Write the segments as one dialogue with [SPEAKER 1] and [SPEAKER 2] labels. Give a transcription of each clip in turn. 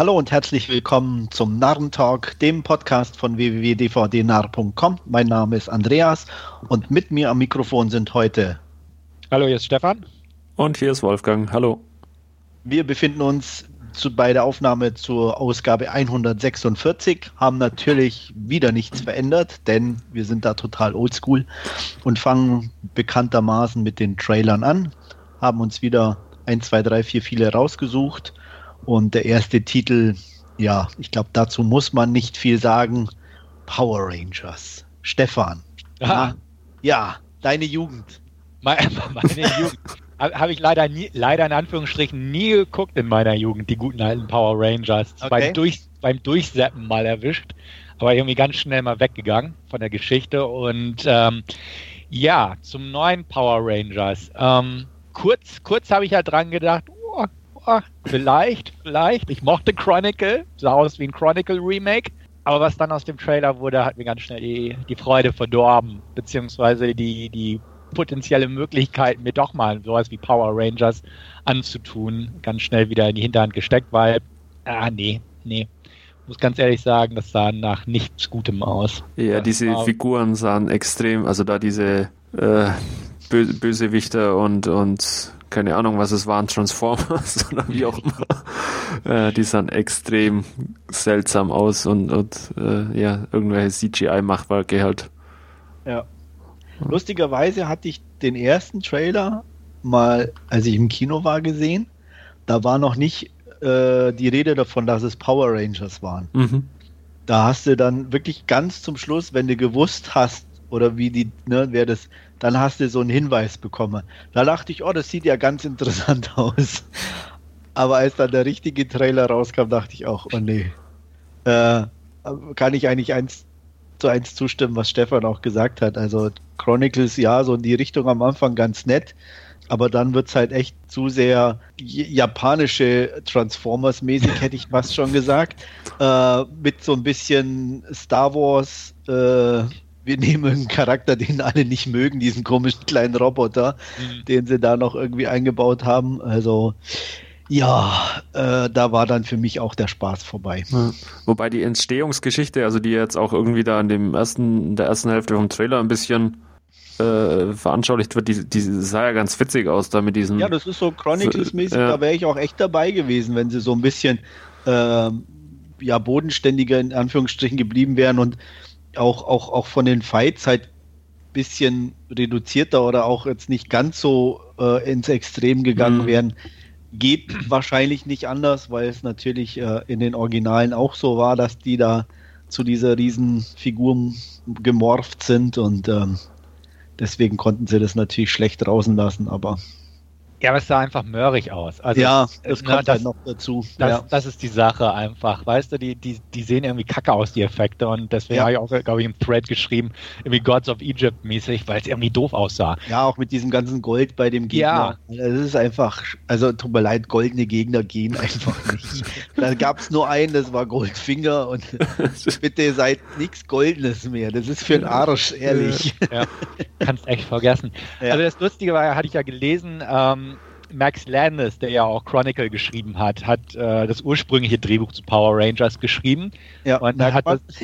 [SPEAKER 1] Hallo und herzlich willkommen zum Narrentalk, dem Podcast von www.dvdnarr.com. Mein Name ist Andreas und mit mir am Mikrofon sind heute.
[SPEAKER 2] Hallo, hier ist Stefan.
[SPEAKER 3] Und hier ist Wolfgang. Hallo.
[SPEAKER 1] Wir befinden uns zu, bei der Aufnahme zur Ausgabe 146, haben natürlich wieder nichts verändert, denn wir sind da total oldschool und fangen bekanntermaßen mit den Trailern an, haben uns wieder 1, 2, 3, 4 viele rausgesucht und der erste Titel, ja, ich glaube, dazu muss man nicht viel sagen. Power Rangers. Stefan.
[SPEAKER 2] Aha.
[SPEAKER 1] Ja, deine Jugend.
[SPEAKER 2] Meine, meine Jugend. Habe ich leider nie, leider in Anführungsstrichen nie geguckt in meiner Jugend, die guten alten Power Rangers.
[SPEAKER 1] Okay.
[SPEAKER 2] Beim, Durch, beim Durchseppen mal erwischt, aber irgendwie ganz schnell mal weggegangen von der Geschichte. Und ähm, ja, zum neuen Power Rangers. Ähm, kurz kurz habe ich halt dran gedacht, vielleicht, vielleicht. Ich mochte Chronicle, sah aus wie ein Chronicle Remake. Aber was dann aus dem Trailer wurde, hat mir ganz schnell die, die Freude verdorben, beziehungsweise die, die potenzielle Möglichkeit, mir doch mal sowas wie Power Rangers anzutun, ganz schnell wieder in die Hinterhand gesteckt, weil, ah, nee, nee. Muss ganz ehrlich sagen, das sah nach nichts Gutem aus.
[SPEAKER 3] Ja, diese Figuren sahen extrem, also da diese äh, Bö Bösewichter und, und keine Ahnung, was es waren, Transformers oder wie auch immer, äh, die sahen extrem seltsam aus und, und äh, ja, irgendwelche CGI-Machwerke halt.
[SPEAKER 1] Ja. Lustigerweise hatte ich den ersten Trailer mal, als ich im Kino war, gesehen. Da war noch nicht äh, die Rede davon, dass es Power Rangers waren.
[SPEAKER 3] Mhm.
[SPEAKER 1] Da hast du dann wirklich ganz zum Schluss, wenn du gewusst hast, oder wie die, ne, wer das, dann hast du so einen Hinweis bekommen. Da dachte ich, oh, das sieht ja ganz interessant aus. Aber als dann der richtige Trailer rauskam, dachte ich auch, oh nee. Äh, kann ich eigentlich eins zu eins zustimmen, was Stefan auch gesagt hat. Also Chronicles, ja, so in die Richtung am Anfang ganz nett, aber dann wird es halt echt zu sehr japanische Transformers-mäßig, hätte ich fast schon gesagt. Äh, mit so ein bisschen Star Wars, äh, wir nehmen einen Charakter, den alle nicht mögen, diesen komischen kleinen Roboter,
[SPEAKER 2] Mhm.
[SPEAKER 1] den sie da noch irgendwie eingebaut haben. Also ja, äh, da war dann für mich auch der Spaß vorbei.
[SPEAKER 3] Ja. Wobei die Entstehungsgeschichte, also die jetzt auch irgendwie da in dem ersten, in der ersten Hälfte vom Trailer ein bisschen äh, veranschaulicht wird, die, die sah ja ganz witzig aus da mit diesen.
[SPEAKER 1] Ja, das ist so Chronicles-mäßig,
[SPEAKER 3] Ja.
[SPEAKER 1] da wäre ich auch echt dabei gewesen, wenn sie so ein bisschen ähm, ja, bodenständiger in Anführungsstrichen geblieben wären und auch, auch, auch von den Fights halt ein bisschen reduzierter oder auch jetzt nicht ganz so äh, ins Extrem gegangen
[SPEAKER 3] Mhm.
[SPEAKER 1] wären. Geht wahrscheinlich nicht anders, weil es natürlich äh, in den Originalen auch so war, dass die da zu dieser Riesenfigur gemorpht sind und ähm, deswegen konnten sie das natürlich schlecht draußen lassen, aber
[SPEAKER 2] Ja, aber es sah einfach mörrig aus. Also
[SPEAKER 1] ja,
[SPEAKER 2] es-
[SPEAKER 1] das
[SPEAKER 2] ne,
[SPEAKER 1] kommt
[SPEAKER 2] das-
[SPEAKER 1] halt noch dazu.
[SPEAKER 2] Das,
[SPEAKER 1] ja.
[SPEAKER 2] das ist die Sache einfach. Weißt du, die, die, die sehen irgendwie kacke aus, die Effekte. Und deswegen
[SPEAKER 1] Ja.
[SPEAKER 2] habe ich auch, glaube ich, im Thread geschrieben, irgendwie Gods of Egypt mäßig, weil es irgendwie doof aussah.
[SPEAKER 1] ja, auch mit diesem ganzen Gold bei dem Gegner. Das ist einfach, also tut mir leid, goldene Gegner gehen einfach nicht. da gab es nur einen, das war Goldfinger und bitte seid nichts Goldenes mehr. Das ist für den Arsch, ehrlich.
[SPEAKER 2] Ja, kannst echt vergessen.
[SPEAKER 1] Ja.
[SPEAKER 2] Also das Lustige war, hatte ich ja gelesen, ähm, Max Landis, der ja auch Chronicle geschrieben hat, hat äh, das ursprüngliche Drehbuch zu Power Rangers geschrieben.
[SPEAKER 1] Ja,
[SPEAKER 2] Und
[SPEAKER 1] merkt
[SPEAKER 2] hat
[SPEAKER 1] man?
[SPEAKER 2] das,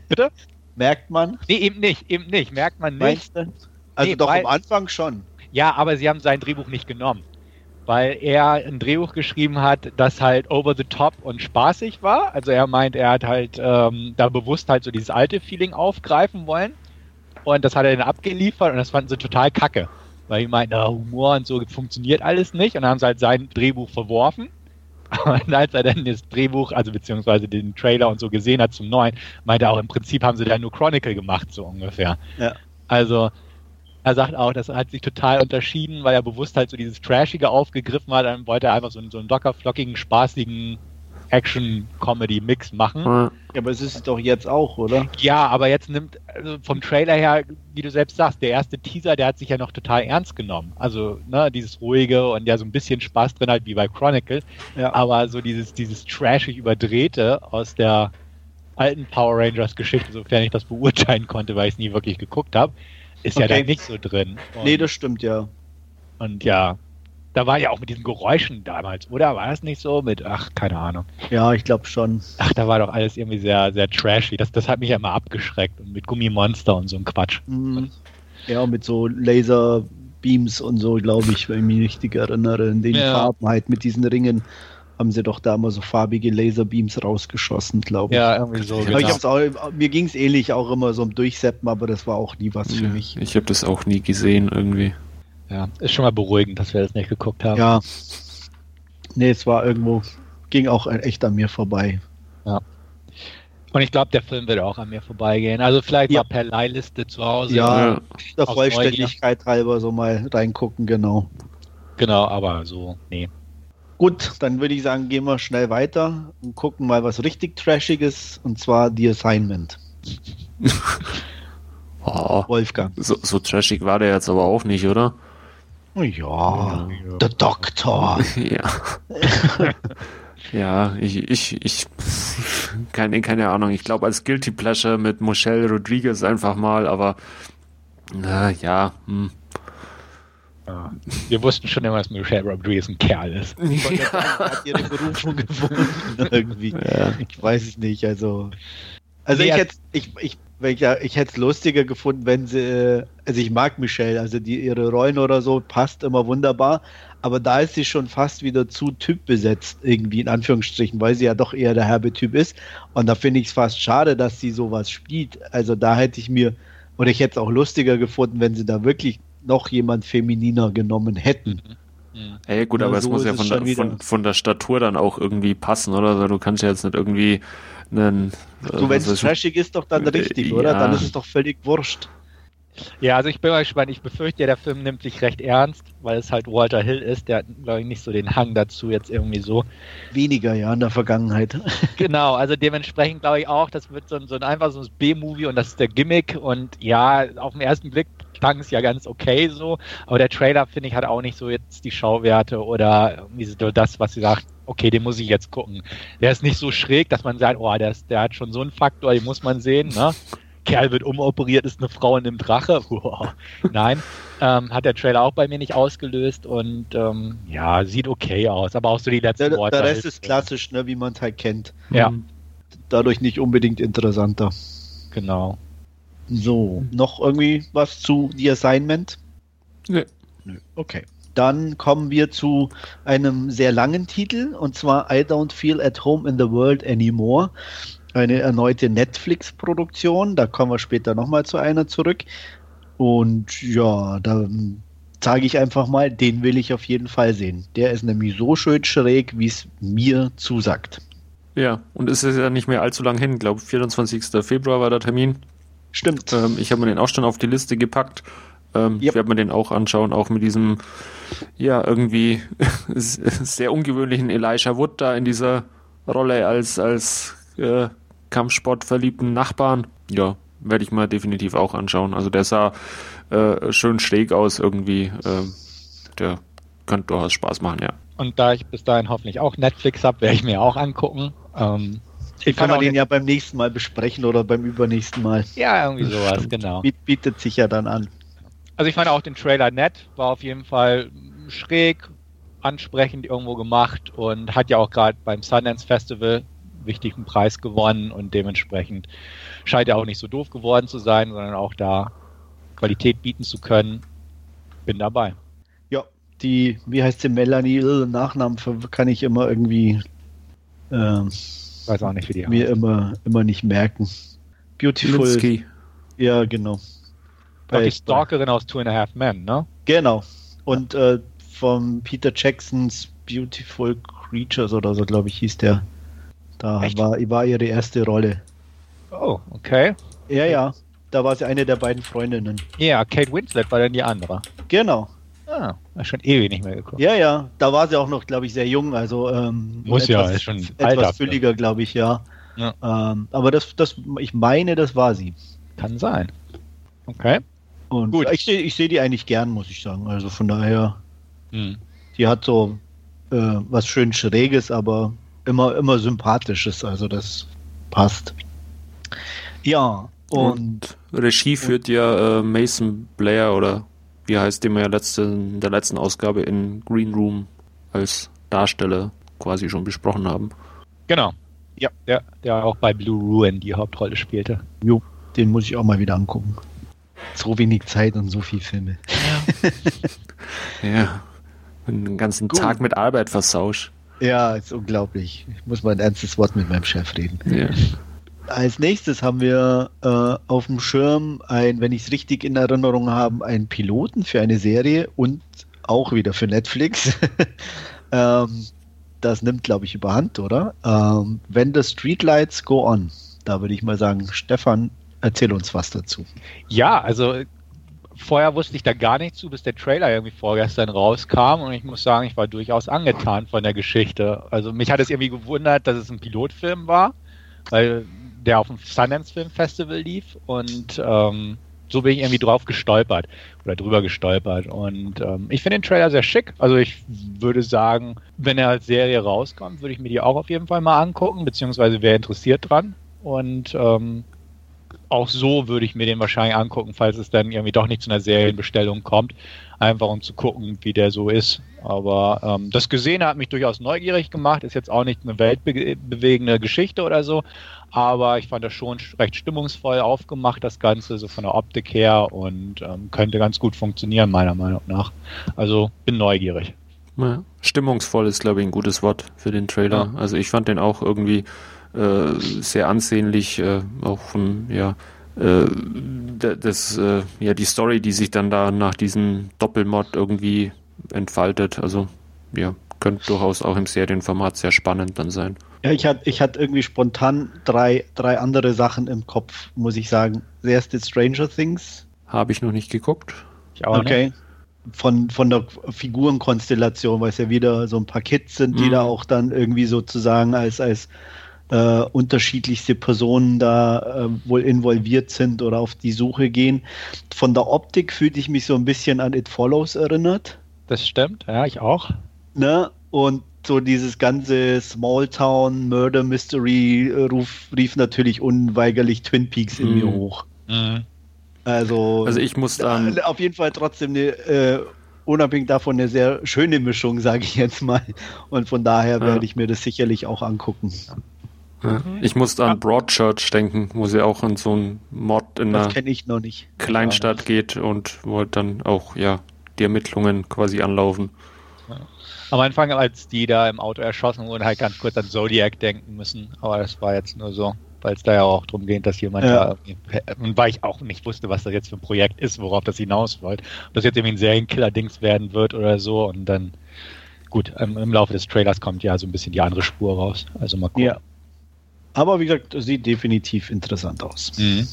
[SPEAKER 2] bitte?
[SPEAKER 1] Merkt man?
[SPEAKER 2] Nee, eben nicht, eben nicht. Merkt man nicht.
[SPEAKER 1] Also
[SPEAKER 2] Nee,
[SPEAKER 1] doch
[SPEAKER 2] weil-
[SPEAKER 1] am Anfang schon.
[SPEAKER 2] Ja, aber sie haben sein Drehbuch nicht genommen. Weil er ein Drehbuch geschrieben hat, das halt over the top und spaßig war. Also er meint, er hat halt ähm, da bewusst halt so dieses alte Feeling aufgreifen wollen. Und das hat er dann abgeliefert und das fanden sie total kacke. Weil die meinten, na, Humor und so funktioniert alles nicht. Und dann haben sie halt sein Drehbuch verworfen. Und als er dann das Drehbuch, also beziehungsweise den Trailer und so gesehen hat zum neuen, meinte er auch, im Prinzip haben sie da nur Chronicle gemacht, so ungefähr.
[SPEAKER 1] Ja.
[SPEAKER 2] Also, er sagt auch, das hat sich total unterschieden, weil er bewusst halt so dieses Trashige aufgegriffen hat. Dann wollte er einfach so einen, so einen locker flockigen, spaßigen Action-Comedy-Mix machen.
[SPEAKER 3] Ja.
[SPEAKER 1] Ja, aber es ist es doch jetzt auch, oder?
[SPEAKER 2] Ja, aber jetzt nimmt, also vom Trailer her, wie du selbst sagst, der erste Teaser, der hat sich ja noch total ernst genommen. Also, ne, dieses ruhige und ja so ein bisschen Spaß drin halt wie bei Chronicle.
[SPEAKER 1] Ja.
[SPEAKER 2] Aber so dieses, dieses trashig überdrehte aus der alten Power Rangers Geschichte, sofern ich das beurteilen konnte, weil ich es nie wirklich geguckt habe, ist ja
[SPEAKER 1] Okay.
[SPEAKER 2] da nicht so drin. Und,
[SPEAKER 1] Nee, das stimmt ja.
[SPEAKER 2] und ja, Da war ja auch mit diesen Geräuschen damals, oder? War das nicht so? Mit, ach, keine Ahnung.
[SPEAKER 1] Ja, ich glaube schon.
[SPEAKER 2] Ach, da war doch alles irgendwie sehr, sehr trashy. Das, das hat mich ja immer abgeschreckt. Und mit Gummimonster und so ein Quatsch.
[SPEAKER 1] Mhm. Ja, mit so Laserbeams und so, glaube ich, wenn ich mich richtig erinnere. In den
[SPEAKER 2] Ja.
[SPEAKER 1] Farben halt mit diesen Ringen haben sie doch da immer so farbige Laserbeams rausgeschossen, glaube ich.
[SPEAKER 2] Ja, irgendwie so. Genau.
[SPEAKER 1] ich hab's auch, mir ging es ähnlich auch immer so um Durchseppen, aber das war auch nie was für
[SPEAKER 3] Ja,
[SPEAKER 1] mich.
[SPEAKER 3] Ich habe das auch nie gesehen irgendwie.
[SPEAKER 2] Ja, ist schon mal beruhigend, dass wir das nicht geguckt haben.
[SPEAKER 1] Ja. Nee, es war irgendwo, ging auch echt an mir vorbei.
[SPEAKER 2] Und ich glaube, der Film wird auch an mir vorbeigehen. Also vielleicht
[SPEAKER 1] Ja.
[SPEAKER 2] mal per Leihliste zu Hause.
[SPEAKER 1] Ja.
[SPEAKER 3] Ja.
[SPEAKER 1] Der Vollständigkeit halber so mal reingucken, genau.
[SPEAKER 2] Genau, aber so, nee.
[SPEAKER 1] Gut, dann würde ich sagen, gehen wir schnell weiter und gucken mal was richtig Trashiges und zwar The Assignment.
[SPEAKER 3] Oh,
[SPEAKER 1] Wolfgang.
[SPEAKER 3] so, so trashig war der jetzt aber auch nicht, oder?
[SPEAKER 1] Oh ja, der Doktor.
[SPEAKER 3] Ja. ja, ich, ich, ich, keine, keine Ahnung. Ich glaube, als Guilty Pleasure mit Michelle Rodriguez einfach mal, aber, na, ja, hm.
[SPEAKER 2] Ja. Wir wussten schon immer, dass Michelle Rodriguez ein Kerl ist.
[SPEAKER 1] Hat ihre Berufung gefunden irgendwie.
[SPEAKER 3] Ja.
[SPEAKER 1] Ich weiß es nicht, also. Also
[SPEAKER 2] Nee,
[SPEAKER 1] ich hätte ich, ich, ich, ja- ich hätte es lustiger gefunden, wenn sie, äh, also ich mag Michelle, also die ihre Rollen oder so passt immer wunderbar, aber da ist sie schon fast wieder zu typbesetzt, irgendwie in Anführungsstrichen, weil sie ja doch eher der herbe Typ ist. Und da finde ich es fast schade, dass sie sowas spielt. Also da hätte ich mir, oder ich hätte es auch lustiger gefunden, wenn sie da wirklich noch jemand femininer genommen hätten.
[SPEAKER 2] Mhm.
[SPEAKER 3] Ey, gut,
[SPEAKER 1] Ja,
[SPEAKER 3] aber es
[SPEAKER 1] so
[SPEAKER 3] muss
[SPEAKER 1] ist
[SPEAKER 3] ja
[SPEAKER 1] es
[SPEAKER 3] von der, von, von der Statur dann auch irgendwie passen, oder? Also du kannst ja jetzt nicht irgendwie einen.
[SPEAKER 1] So, wenn es trashig ist, doch dann
[SPEAKER 3] Äh,
[SPEAKER 1] richtig, oder?
[SPEAKER 3] ja.
[SPEAKER 1] Dann ist es doch völlig wurscht.
[SPEAKER 2] Ja, also ich bin mal gespannt. Ich befürchte, ja, der Film nimmt sich recht ernst, weil es halt Walter Hill ist. Der hat, glaube ich, nicht so den Hang dazu, jetzt irgendwie so.
[SPEAKER 1] Weniger, ja, in der Vergangenheit.
[SPEAKER 2] Genau, also dementsprechend glaube ich auch, das wird so ein, so ein einfach so ein B-Movie und das ist der Gimmick. Und ja, auf den ersten Blick klang es ja ganz okay so, aber der Trailer, finde ich, hat auch nicht so jetzt die Schauwerte oder irgendwie so das, was sie sagt, okay, den muss ich jetzt gucken. Der ist nicht so schräg, dass man sagt, oh, der, ist, der hat schon so einen Faktor, den muss man sehen, ne? Kerl wird umoperiert, ist eine Frau in einem Drache. Wow. Nein, ähm, hat der Trailer auch bei mir nicht ausgelöst und ähm, ja, sieht okay aus, aber auch so die letzten
[SPEAKER 1] Der,
[SPEAKER 2] Worte.
[SPEAKER 1] der Rest ist klassisch, ne, wie man es halt kennt.
[SPEAKER 2] Ja,
[SPEAKER 1] Dadurch nicht unbedingt interessanter.
[SPEAKER 2] genau.
[SPEAKER 1] So, noch irgendwie was zu The Assignment?
[SPEAKER 3] Nee.
[SPEAKER 1] Nö. Okay. Dann kommen wir zu einem sehr langen Titel und zwar I Don't Feel at Home in the World Anymore. Eine erneute Netflix-Produktion. Da kommen wir später nochmal zu einer zurück. Und ja, da sage ich einfach mal, den will ich auf jeden Fall sehen. Der ist nämlich so schön schräg, wie es mir zusagt.
[SPEAKER 3] Ja, und es ist ja nicht mehr allzu lang hin, Ich glaube 24. Februar war der Termin.
[SPEAKER 1] Stimmt.
[SPEAKER 3] Ähm, ich habe mir den auch schon auf die Liste gepackt. Ähm,
[SPEAKER 1] Yep.
[SPEAKER 3] Ich werde mir den auch anschauen, auch mit diesem, ja, irgendwie sehr ungewöhnlichen Elijah Wood da in dieser Rolle als, als äh, Kampfsportverliebten Nachbarn. Ja, werde ich mal definitiv auch anschauen. Also der sah äh, schön schräg aus irgendwie. Ähm, der könnte durchaus Spaß machen, ja.
[SPEAKER 2] Und da ich bis dahin hoffentlich auch Netflix habe, werde ich mir auch angucken. Ähm,
[SPEAKER 1] Den kann
[SPEAKER 2] fand
[SPEAKER 1] man den ja beim nächsten Mal besprechen oder beim übernächsten Mal.
[SPEAKER 2] ja, irgendwie sowas,
[SPEAKER 3] Stimmt.
[SPEAKER 2] genau.
[SPEAKER 1] Biet, bietet sich ja dann an.
[SPEAKER 2] Also ich fand auch den Trailer nett, war auf jeden Fall schräg, ansprechend irgendwo gemacht und hat ja auch gerade beim Sundance Festival einen wichtigen Preis gewonnen und dementsprechend scheint er auch nicht so doof geworden zu sein, sondern auch da Qualität bieten zu können. Bin dabei.
[SPEAKER 1] Ja, die, wie heißt sie, Melanie, Nachnamen ver- kann ich immer irgendwie ähm,
[SPEAKER 2] Weiß auch nicht, wie die
[SPEAKER 1] mir
[SPEAKER 2] heißt.
[SPEAKER 1] immer, immer nicht merken. Beautiful.
[SPEAKER 3] Linsky.
[SPEAKER 1] Ja, genau.
[SPEAKER 2] Doch die Stalkerin aus Two and a Half Men, ne?
[SPEAKER 1] Genau. Und äh, vom Peter Jacksons Beautiful Creatures oder so, glaube ich, hieß der. Da
[SPEAKER 2] Echt?
[SPEAKER 1] war, war ihre erste Rolle.
[SPEAKER 2] Oh, okay.
[SPEAKER 1] Ja, ja. Da war sie eine der beiden Freundinnen.
[SPEAKER 2] Ja, Kate Winslet war dann die andere.
[SPEAKER 1] Genau.
[SPEAKER 2] Ah, schon ewig nicht mehr geguckt.
[SPEAKER 1] Ja, ja. Da war sie auch noch, glaube ich, sehr jung. Also ähm,
[SPEAKER 2] Muss ja,
[SPEAKER 1] etwas,
[SPEAKER 2] ist schon
[SPEAKER 1] etwas fülliger, glaube ich, ja.
[SPEAKER 2] Ja.
[SPEAKER 1] Ähm, aber das, das, ich meine, das war sie.
[SPEAKER 2] Kann sein. Okay.
[SPEAKER 1] Und
[SPEAKER 2] Gut.
[SPEAKER 1] ich sehe ich seh die eigentlich gern, muss ich sagen. Also von daher,
[SPEAKER 2] Hm.
[SPEAKER 1] die hat so äh, was schön Schräges, aber immer, immer Sympathisches. Also das passt. Ja, und
[SPEAKER 3] Und Regie führt ja äh, Mason Blair oder wie heißt, den wir ja letzte, in der letzten Ausgabe in Green Room als Darsteller quasi schon besprochen haben.
[SPEAKER 2] Genau. Ja, der, der auch bei Blue Ruin die Hauptrolle spielte.
[SPEAKER 1] Jo, den muss ich auch mal wieder angucken. So wenig Zeit und so viel Filme.
[SPEAKER 3] Ja. ja. Den ganzen Gut. Tag mit Arbeit versausch.
[SPEAKER 1] Ja, ist unglaublich. Ich muss mal ein ernstes Wort mit meinem Chef reden.
[SPEAKER 3] Ja.
[SPEAKER 1] Als nächstes haben wir äh, auf dem Schirm ein, wenn ich es richtig in Erinnerung habe, einen Piloten für eine Serie und auch wieder für Netflix. ähm, das nimmt, glaube ich, überhand, oder? Ähm, When the Streetlights Go On. Da würde ich mal sagen, Stefan, erzähl uns was dazu.
[SPEAKER 2] Ja, also vorher wusste ich da gar nicht zu, bis der Trailer irgendwie vorgestern rauskam und ich muss sagen, ich war durchaus angetan von der Geschichte. Also mich hat es irgendwie gewundert, dass es ein Pilotfilm war, weil der auf dem Sundance Film Festival lief und ähm, so bin ich irgendwie drauf gestolpert oder drüber gestolpert. Und ähm, ich finde den Trailer sehr schick. Also ich würde sagen, wenn er als Serie rauskommt, würde ich mir die auch auf jeden Fall mal angucken, beziehungsweise wäre interessiert dran. Und ähm, auch so würde ich mir den wahrscheinlich angucken, falls es dann irgendwie doch nicht zu einer Serienbestellung kommt. Einfach um zu gucken, wie der so ist. Aber ähm, das Gesehene hat mich durchaus neugierig gemacht. Ist jetzt auch nicht eine weltbewegende Geschichte oder so. Aber ich fand das schon recht stimmungsvoll aufgemacht, das Ganze, so von der Optik her. Und ähm, könnte ganz gut funktionieren, meiner Meinung nach. Also bin neugierig.
[SPEAKER 3] Ja, stimmungsvoll ist, glaube ich, ein gutes Wort für den Trailer. Ja. Also ich fand den auch irgendwie äh, sehr ansehnlich, äh, auch von, ja, äh, das, äh, ja, die Story, die sich dann da nach diesem Doppelmod irgendwie entfaltet. Also, ja, könnte durchaus auch im Serienformat sehr spannend dann sein.
[SPEAKER 1] Ja, ich hatte ich hatte irgendwie spontan drei, drei andere Sachen im Kopf, muss ich sagen. Der erste Stranger Things.
[SPEAKER 3] Habe ich noch nicht geguckt.
[SPEAKER 1] Ich auch okay. Nicht. Von, von der Figurenkonstellation, weil es ja wieder so ein paar Kids sind, die mhm. da auch dann irgendwie sozusagen als, als äh, unterschiedlichste Personen da äh, wohl involviert sind oder auf die Suche gehen. Von der Optik fühlte ich mich so ein bisschen an It Follows erinnert.
[SPEAKER 2] Das stimmt, ja, ich auch.
[SPEAKER 1] Ne? Und so dieses ganze Smalltown Murder Mystery äh, ruf, rief natürlich unweigerlich Twin Peaks in mir mhm. hoch. Mm. Also,
[SPEAKER 3] also ich muss dann
[SPEAKER 1] äh, auf jeden Fall trotzdem eine äh, unabhängig davon eine sehr schöne Mischung, sage ich jetzt mal. Und von daher ja. werde ich mir das sicherlich auch angucken.
[SPEAKER 3] Ja. Ich musste an Broadchurch denken, wo sie auch in so einem Mod in
[SPEAKER 1] das
[SPEAKER 3] einer
[SPEAKER 1] nicht.
[SPEAKER 3] Kleinstadt geht und wo halt dann auch ja die Ermittlungen quasi anlaufen.
[SPEAKER 2] Ja. Am Anfang, als die da im Auto erschossen wurden, halt ganz kurz an Zodiac denken müssen, aber das war jetzt nur so, weil es da ja auch darum geht, dass jemand ja. da und weil ich auch nicht wusste, was das jetzt für ein Projekt ist, worauf das hinaus wollte. Ob das jetzt irgendwie ein Serienkiller-Dings werden wird oder so und dann gut, im, im, Laufe des Trailers kommt ja so ein bisschen die andere Spur raus. Also mal gucken. Ja.
[SPEAKER 1] Aber wie gesagt, sieht definitiv interessant aus. Mhm.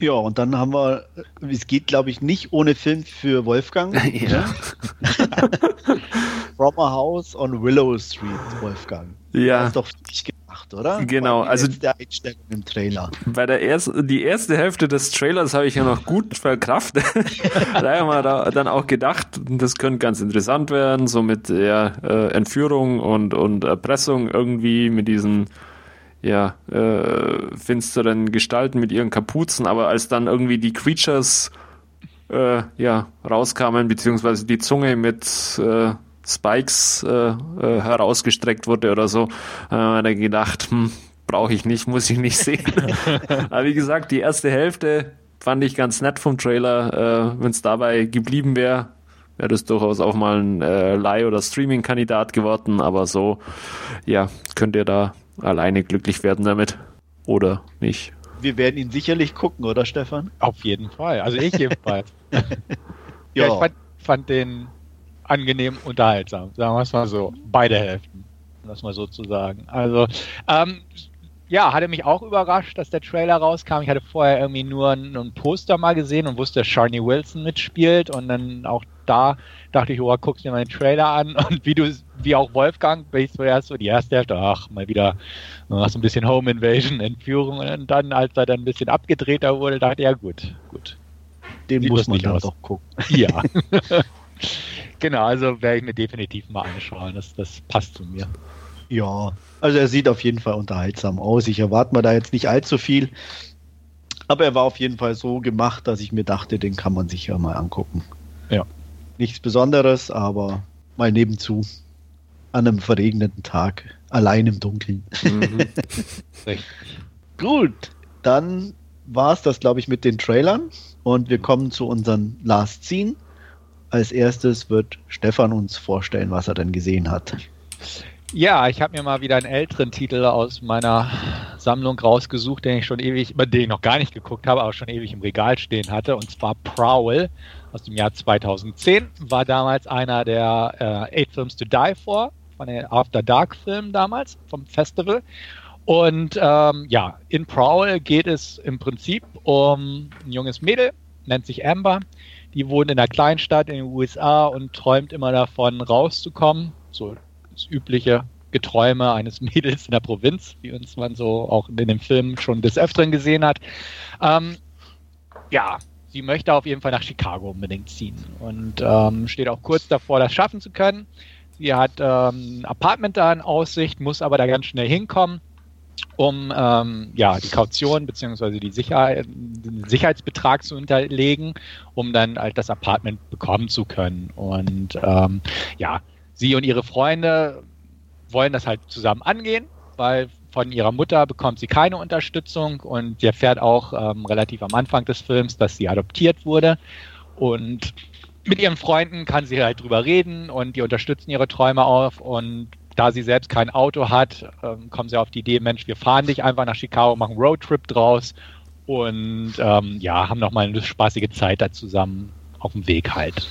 [SPEAKER 1] Ja, und dann haben wir, es geht glaube ich nicht ohne Film für Wolfgang. Ja. From a House on Willow Street, Wolfgang.
[SPEAKER 3] Ja.
[SPEAKER 1] Das ist doch nicht gemacht, oder?
[SPEAKER 3] Genau, also
[SPEAKER 1] der Einstellung im Trailer.
[SPEAKER 3] Bei der ersten, die erste Hälfte des Trailers habe ich ja noch gut verkraftet. da haben wir da dann auch gedacht, das könnte ganz interessant werden, so mit der äh, Entführung und, und Erpressung irgendwie mit diesen ja, äh, finsteren Gestalten mit ihren Kapuzen, aber als dann irgendwie die Creatures äh, ja, rauskamen, beziehungsweise die Zunge mit äh, Spikes äh, äh, herausgestreckt wurde oder so, haben wir gedacht, hm, brauche ich nicht, muss ich nicht sehen. aber wie gesagt, die erste Hälfte fand ich ganz nett vom Trailer. Äh, Wenn es dabei geblieben wäre, wäre das durchaus auch mal ein äh, Leih- oder Streaming-Kandidat geworden, aber so, ja, könnt ihr da alleine glücklich werden damit. Oder nicht.
[SPEAKER 1] Wir werden ihn sicherlich gucken, oder Stefan?
[SPEAKER 2] Auf jeden Fall. Also ich jedenfalls. ja. ich fand, fand, den angenehm unterhaltsam. Sagen wir es mal so. Beide Hälften. Um das mal so zu sagen. Also, ähm, ja, hatte mich auch überrascht, dass der Trailer rauskam. Ich hatte vorher irgendwie nur ein, ein Poster mal gesehen und wusste, dass Sharney Wilson mitspielt und dann auch da dachte ich, oh, guckst dir mal den Trailer an und wie du, wie auch Wolfgang, bin ich zuerst so die erste Hälfte, ach, mal wieder so ein bisschen Home Invasion, Entführung und dann, als er dann ein bisschen abgedrehter wurde, dachte ich, ja gut, gut.
[SPEAKER 1] Den Sieht muss man dann doch gucken.
[SPEAKER 2] Ja. genau, also werde ich mir definitiv mal anschauen. Das, das passt zu mir.
[SPEAKER 1] Ja, also er sieht auf jeden Fall unterhaltsam aus. Ich erwarte mir da jetzt nicht allzu viel. Aber er war auf jeden Fall so gemacht, dass ich mir dachte, den kann man sich ja mal angucken. Ja. Nichts Besonderes, aber mal nebenzu. An einem verregneten Tag, allein im Dunkeln. Mhm. Gut, dann war es das, glaube ich, mit den Trailern. Und wir kommen zu unseren Last Scene. Als erstes wird Stefan uns vorstellen, was er denn gesehen hat.
[SPEAKER 2] Ja, ich habe mir mal wieder einen älteren Titel aus meiner Sammlung rausgesucht, den ich schon ewig, den ich noch gar nicht geguckt habe, aber schon ewig im Regal stehen hatte, und zwar Prowl aus dem Jahr 2010. War damals einer der äh, Eight Films to Die For, von den After Dark Filmen damals vom Festival. Und ähm, ja, in Prowl geht es im Prinzip um ein junges Mädel, nennt sich Amber. Die wohnt in einer Kleinstadt in den USA und träumt immer davon, rauszukommen. So das übliche Geträume eines Mädels in der Provinz, wie uns man so auch in dem Film schon des Öfteren gesehen hat. Ähm, ja, sie möchte auf jeden Fall nach Chicago unbedingt ziehen und ähm, steht auch kurz davor, das schaffen zu können. Sie hat ähm, ein Apartment da in Aussicht, muss aber da ganz schnell hinkommen, um ähm, ja, die Kaution bzw. Die Sicherheit, den Sicherheitsbetrag zu hinterlegen, um dann halt das Apartment bekommen zu können. Und ähm, ja, sie und ihre Freunde wollen das halt zusammen angehen, weil von ihrer Mutter bekommt sie keine Unterstützung und sie erfährt auch ähm, relativ am Anfang des Films, dass sie adoptiert wurde. Und mit ihren Freunden kann sie halt drüber reden und die unterstützen ihre Träume auf. Und da sie selbst kein Auto hat, ähm, kommen sie auf die Idee, Mensch, wir fahren dich einfach nach Chicago, machen einen Roadtrip draus und ähm, ja, haben nochmal eine spaßige Zeit da zusammen auf dem Weg halt.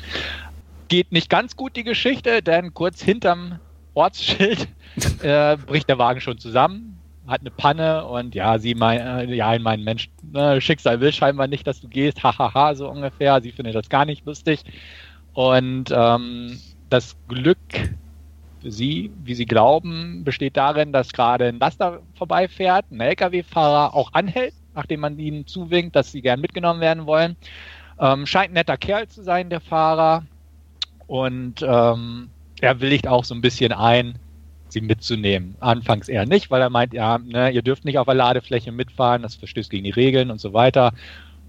[SPEAKER 2] Geht nicht ganz gut die Geschichte, denn kurz hinterm Ortsschild äh, bricht der Wagen schon zusammen, hat eine Panne und ja, sie mein, äh, ja, in meinem Mensch, äh, Schicksal will scheinbar nicht, dass du gehst, hahaha, so ungefähr. Sie findet das gar nicht lustig. Und ähm, das Glück für sie, wie sie glauben, besteht darin, dass gerade ein Laster vorbeifährt, ein LKW-Fahrer auch anhält, nachdem man ihnen zuwinkt, dass sie gern mitgenommen werden wollen. Ähm, scheint ein netter Kerl zu sein, der Fahrer. Und ähm, er willigt auch so ein bisschen ein, sie mitzunehmen. Anfangs eher nicht, weil er meint, ja, ne, ihr dürft nicht auf der Ladefläche mitfahren, das verstößt gegen die Regeln und so weiter.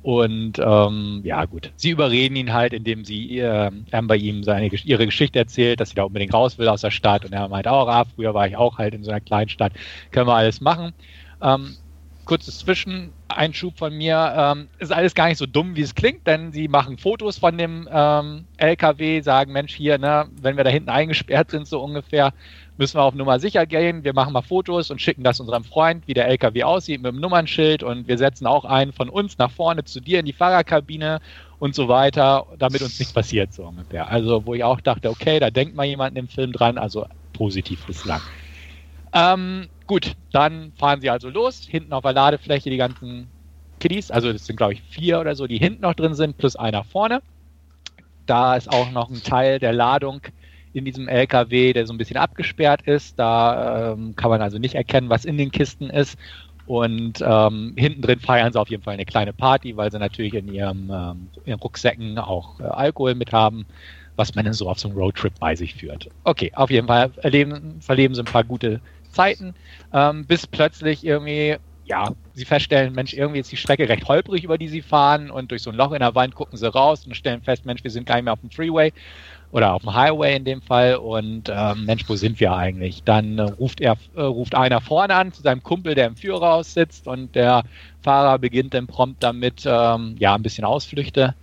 [SPEAKER 2] Und ähm, ja, gut. Sie überreden ihn halt, indem sie äh, bei ihm seine, ihre Geschichte erzählt, dass sie da unbedingt raus will aus der Stadt. Und er meint auch, ah, früher war ich auch halt in so einer kleinen Stadt, können wir alles machen. Ähm, kurzes Zwischeneinschub von mir. Ähm, ist alles gar nicht so dumm, wie es klingt, denn sie machen Fotos von dem ähm, LKW, sagen, Mensch, hier, ne, wenn wir da hinten eingesperrt sind, so ungefähr, müssen wir auf Nummer sicher gehen. Wir machen mal Fotos und schicken das unserem Freund, wie der LKW aussieht, mit dem Nummernschild und wir setzen auch einen von uns nach vorne zu dir in die Fahrerkabine und so weiter, damit uns nichts passiert, so ungefähr. Also, wo ich auch dachte, okay, da denkt mal jemand im Film dran, also positiv bislang. Ähm, Gut, dann fahren sie also los. Hinten auf der Ladefläche die ganzen Kiddies, also das sind glaube ich vier oder so, die hinten noch drin sind, plus einer vorne. Da ist auch noch ein Teil der Ladung in diesem LKW, der so ein bisschen abgesperrt ist. Da ähm, kann man also nicht erkennen, was in den Kisten ist. Und ähm, hinten drin feiern sie auf jeden Fall eine kleine Party, weil sie natürlich in ihrem ähm, ihren Rucksäcken auch äh, Alkohol mit haben, was man dann so auf so einem Roadtrip bei sich führt. Okay, auf jeden Fall erleben, verleben sie ein paar gute Zeiten, ähm, bis plötzlich irgendwie, ja, sie feststellen, Mensch, irgendwie ist die Strecke recht holprig, über die sie fahren und durch so ein Loch in der Wand gucken sie raus und stellen fest, Mensch, wir sind gar nicht mehr auf dem Freeway oder auf dem Highway in dem Fall und ähm, Mensch, wo sind wir eigentlich? Dann äh, ruft er, äh, ruft einer vorne an zu seinem Kumpel, der im Führerhaus sitzt und der Fahrer beginnt dann prompt damit, ähm, ja, ein bisschen Ausflüchte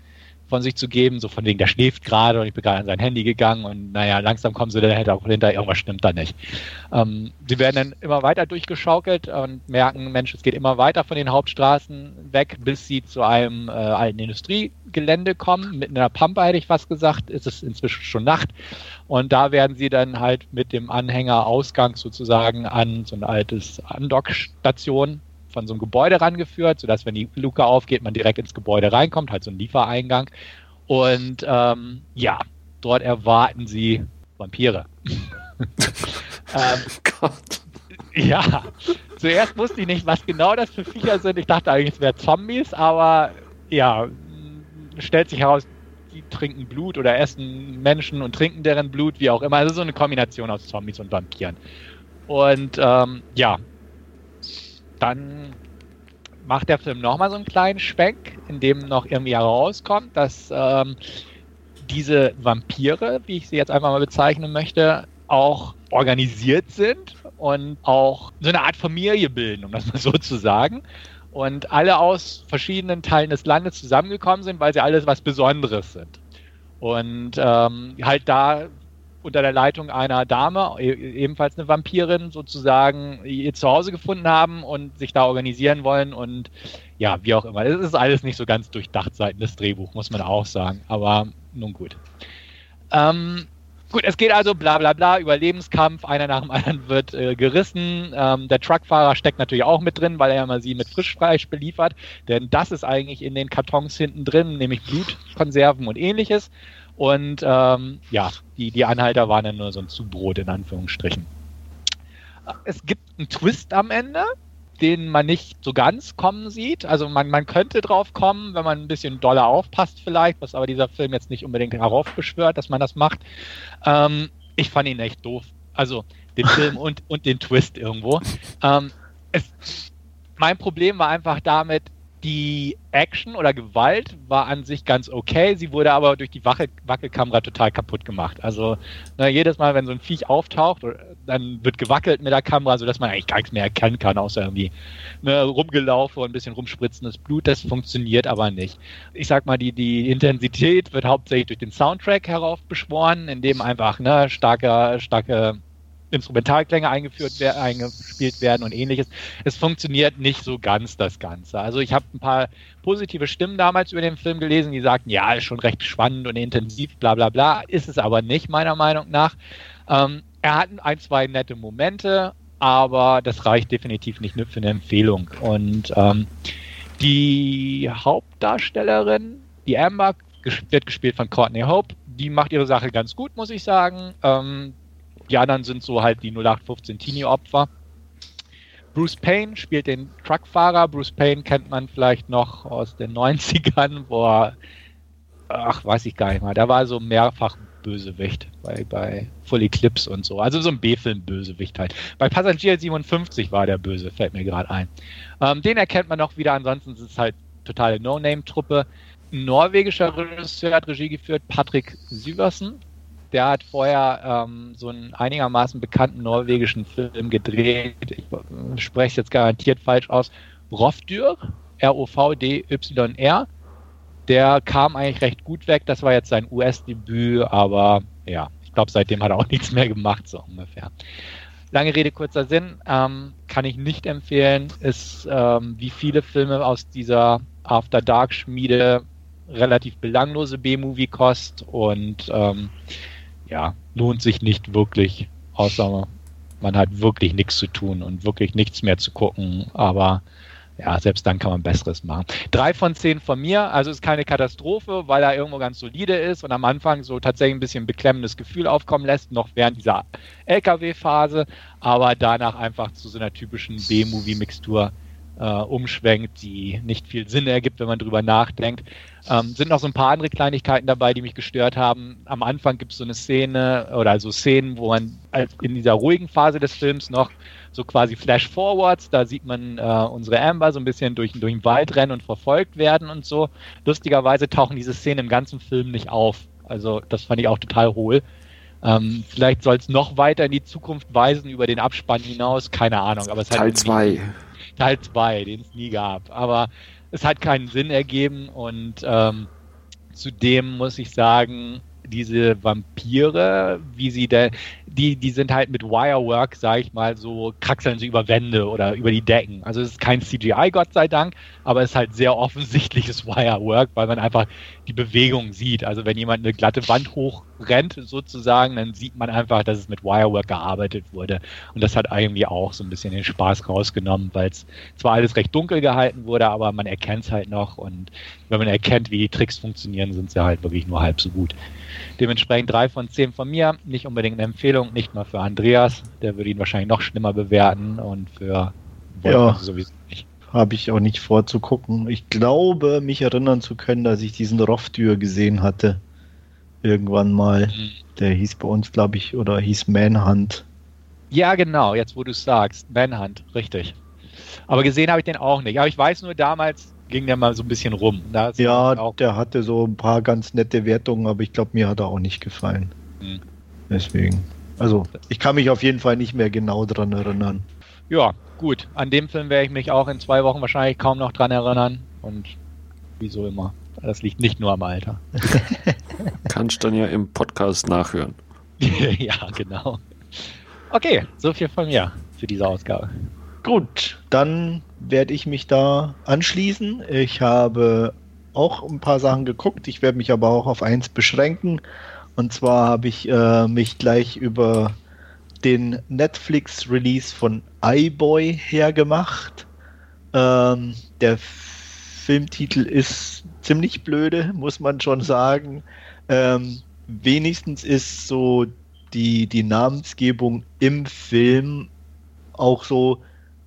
[SPEAKER 2] von sich zu geben, so von wegen, der schläft gerade und ich bin gerade an sein Handy gegangen und naja, langsam kommen sie dann halt hinter, irgendwas stimmt da nicht. Ähm, sie werden dann immer weiter durchgeschaukelt und merken, Mensch, es geht immer weiter von den Hauptstraßen weg, bis sie zu einem äh, alten Industriegelände kommen. Mitten in der Pampa hätte ich fast gesagt, ist es inzwischen schon Nacht. Und da werden sie dann halt mit dem Anhänger Ausgang sozusagen an so ein altes Andockstation von so einem Gebäude rangeführt, sodass, wenn die Luke aufgeht, man direkt ins Gebäude reinkommt, halt so ein Liefereingang. Und ähm, ja, dort erwarten sie Vampire. ähm, Gott. Ja, zuerst wusste ich nicht, was genau das für Viecher sind. Ich dachte eigentlich, es wären Zombies, aber ja, stellt sich heraus, die trinken Blut oder essen Menschen und trinken deren Blut, wie auch immer. Also so eine Kombination aus Zombies und Vampiren. Und ähm, ja, dann macht der Film nochmal so einen kleinen Schwenk, in dem noch irgendwie herauskommt, dass ähm, diese Vampire, wie ich sie jetzt einfach mal bezeichnen möchte, auch organisiert sind und auch so eine Art Familie bilden, um das mal so zu sagen. Und alle aus verschiedenen Teilen des Landes zusammengekommen sind, weil sie alles was Besonderes sind. Und ähm, halt da unter der Leitung einer Dame, e-, ebenfalls eine Vampirin, sozusagen ihr Zuhause gefunden haben und sich da organisieren wollen und ja, wie auch immer. Es ist alles nicht so ganz durchdacht seitens des Drehbuch, muss man auch sagen. Aber nun gut. Ähm, Gut, es geht also bla bla bla, Überlebenskampf, einer nach dem anderen wird äh, gerissen. Ähm, der Truckfahrer steckt natürlich auch mit drin, weil er immer sie mit Frischfleisch beliefert. Denn das ist eigentlich in den Kartons hinten drin, nämlich Blutkonserven und ähnliches. Und ähm, ja, die, die Anhalter waren dann nur so ein Zubrot in Anführungsstrichen. Es gibt einen Twist am Ende, den man nicht so ganz kommen sieht. Also man, man könnte drauf kommen, wenn man ein bisschen doller aufpasst vielleicht, was aber dieser Film jetzt nicht unbedingt heraufbeschwört, dass man das macht. Ähm, ich fand ihn echt doof. Also den Film und, und den Twist irgendwo. Ähm, es, mein Problem war einfach damit, die Action oder Gewalt war an sich ganz okay. Sie wurde aber durch die Wackel Wackelkamera total kaputt gemacht. Also na, jedes Mal, wenn so ein Viech auftaucht, dann wird gewackelt mit der Kamera, sodass man eigentlich gar nichts mehr erkennen kann, außer irgendwie ne, rumgelaufen und ein bisschen rumspritzendes Blut. Das funktioniert aber nicht. Ich sag mal, die, die Intensität wird hauptsächlich durch den Soundtrack heraufbeschworen, in dem einfach ne, starke, starke Instrumentalklänge eingeführt eingespielt werden und ähnliches. Es funktioniert nicht so ganz das Ganze. Also ich habe ein paar positive Stimmen damals über den Film gelesen, die sagten, ja, ist schon recht spannend und intensiv, bla bla bla. Ist es aber nicht, meiner Meinung nach. Ähm, er hat ein, zwei nette Momente, aber das reicht definitiv nicht für eine Empfehlung. Und ähm, die Hauptdarstellerin, die Amber, wird gespielt von Courtney Hope. Die macht ihre Sache ganz gut, muss ich sagen. Ähm, die anderen sind so halt die 0815 Teenie-Opfer. Bruce Payne spielt den Truckfahrer. Bruce Payne kennt man vielleicht noch aus den 90ern, wo er, ach, weiß ich gar nicht mal, der war so mehrfach Bösewicht bei, bei Full Eclipse und so. Also so ein B-Film-Bösewicht halt. Bei Passagier 57 war der Böse, fällt mir gerade ein. Ähm, den erkennt man noch wieder, ansonsten ist es halt totale No-Name-Truppe. Norwegischer Regisseur hat Regie geführt, Patrick Syversen der hat vorher ähm, so einen einigermaßen bekannten norwegischen Film gedreht. Ich äh, spreche es jetzt garantiert falsch aus. Rofdyr, R-O-V-D-Y-R. Der kam eigentlich recht gut weg. Das war jetzt sein US-Debüt, aber ja, ich glaube, seitdem hat er auch nichts mehr gemacht, so ungefähr. Lange Rede, kurzer Sinn, ähm, kann ich nicht empfehlen. Ist ähm, wie viele Filme aus dieser After Dark Schmiede relativ belanglose B-Movie-Kost und ähm, ja, lohnt sich nicht wirklich, außer man hat wirklich nichts zu tun und wirklich nichts mehr zu gucken. Aber ja, selbst dann kann man Besseres machen. Drei von zehn von mir, also ist keine Katastrophe, weil er irgendwo ganz solide ist und am Anfang so tatsächlich ein bisschen beklemmendes Gefühl aufkommen lässt, noch während dieser LKW-Phase, aber danach einfach zu so einer typischen B-Movie-Mixtur äh, umschwenkt, die nicht viel Sinn ergibt, wenn man drüber nachdenkt. Ähm, sind noch so ein paar andere Kleinigkeiten dabei, die mich gestört haben. Am Anfang gibt es so eine Szene oder also Szenen, wo man in dieser ruhigen Phase des Films noch so quasi Flash-Forwards, da sieht man äh, unsere Amber so ein bisschen durch, durch den Wald rennen und verfolgt werden und so. Lustigerweise tauchen diese Szenen im ganzen Film nicht auf. Also das fand ich auch total hohl. Ähm, vielleicht soll es noch weiter in die Zukunft weisen über den Abspann hinaus, keine Ahnung. Aber es
[SPEAKER 3] Teil 2.
[SPEAKER 2] Teil 2, den es nie gab. Aber es hat keinen Sinn ergeben und ähm, zudem muss ich sagen, diese Vampire, wie sie denn, die, die sind halt mit Wirework, sage ich mal, so kraxeln sie über Wände oder über die Decken. Also es ist kein CGI, Gott sei Dank, aber es ist halt sehr offensichtliches Wirework, weil man einfach die Bewegung sieht. Also wenn jemand eine glatte Wand hochrennt, sozusagen, dann sieht man einfach, dass es mit Wirework gearbeitet wurde. Und das hat irgendwie auch so ein bisschen den Spaß rausgenommen, weil es zwar alles recht dunkel gehalten wurde, aber man erkennt es halt noch. Und wenn man erkennt, wie die Tricks funktionieren, sind sie halt wirklich nur halb so gut. Dementsprechend drei von zehn von mir. Nicht unbedingt eine Empfehlung, nicht mal für Andreas. Der würde ihn wahrscheinlich noch schlimmer bewerten und für
[SPEAKER 1] Wolfgang ja. sowieso nicht habe ich auch nicht vorzugucken. Ich glaube, mich erinnern zu können, dass ich diesen Rofftür gesehen hatte. Irgendwann mal. Mhm. Der hieß bei uns, glaube ich, oder hieß Manhunt.
[SPEAKER 2] Ja, genau, jetzt wo du es sagst. Manhunt, richtig. Aber gesehen habe ich den auch nicht. Aber ich weiß nur damals, ging der mal so ein bisschen rum.
[SPEAKER 1] ja, der hatte so ein paar ganz nette Wertungen, aber ich glaube, mir hat er auch nicht gefallen. Hm. Deswegen. Also, ich kann mich auf jeden Fall nicht mehr genau dran erinnern.
[SPEAKER 2] Ja, gut. An dem Film werde ich mich auch in zwei Wochen wahrscheinlich kaum noch dran erinnern. Und wieso immer. Das liegt nicht nur am Alter.
[SPEAKER 3] Kannst dann ja im Podcast nachhören.
[SPEAKER 2] ja, genau. Okay, so viel von mir für diese Ausgabe.
[SPEAKER 1] Gut, dann werde ich mich da anschließen. Ich habe auch ein paar Sachen geguckt. Ich werde mich aber auch auf eins beschränken. Und zwar habe ich äh, mich gleich über den Netflix-Release von iBoy hergemacht. Ähm, der Filmtitel ist ziemlich blöde, muss man schon sagen. Ähm, wenigstens ist so die, die Namensgebung im Film auch so,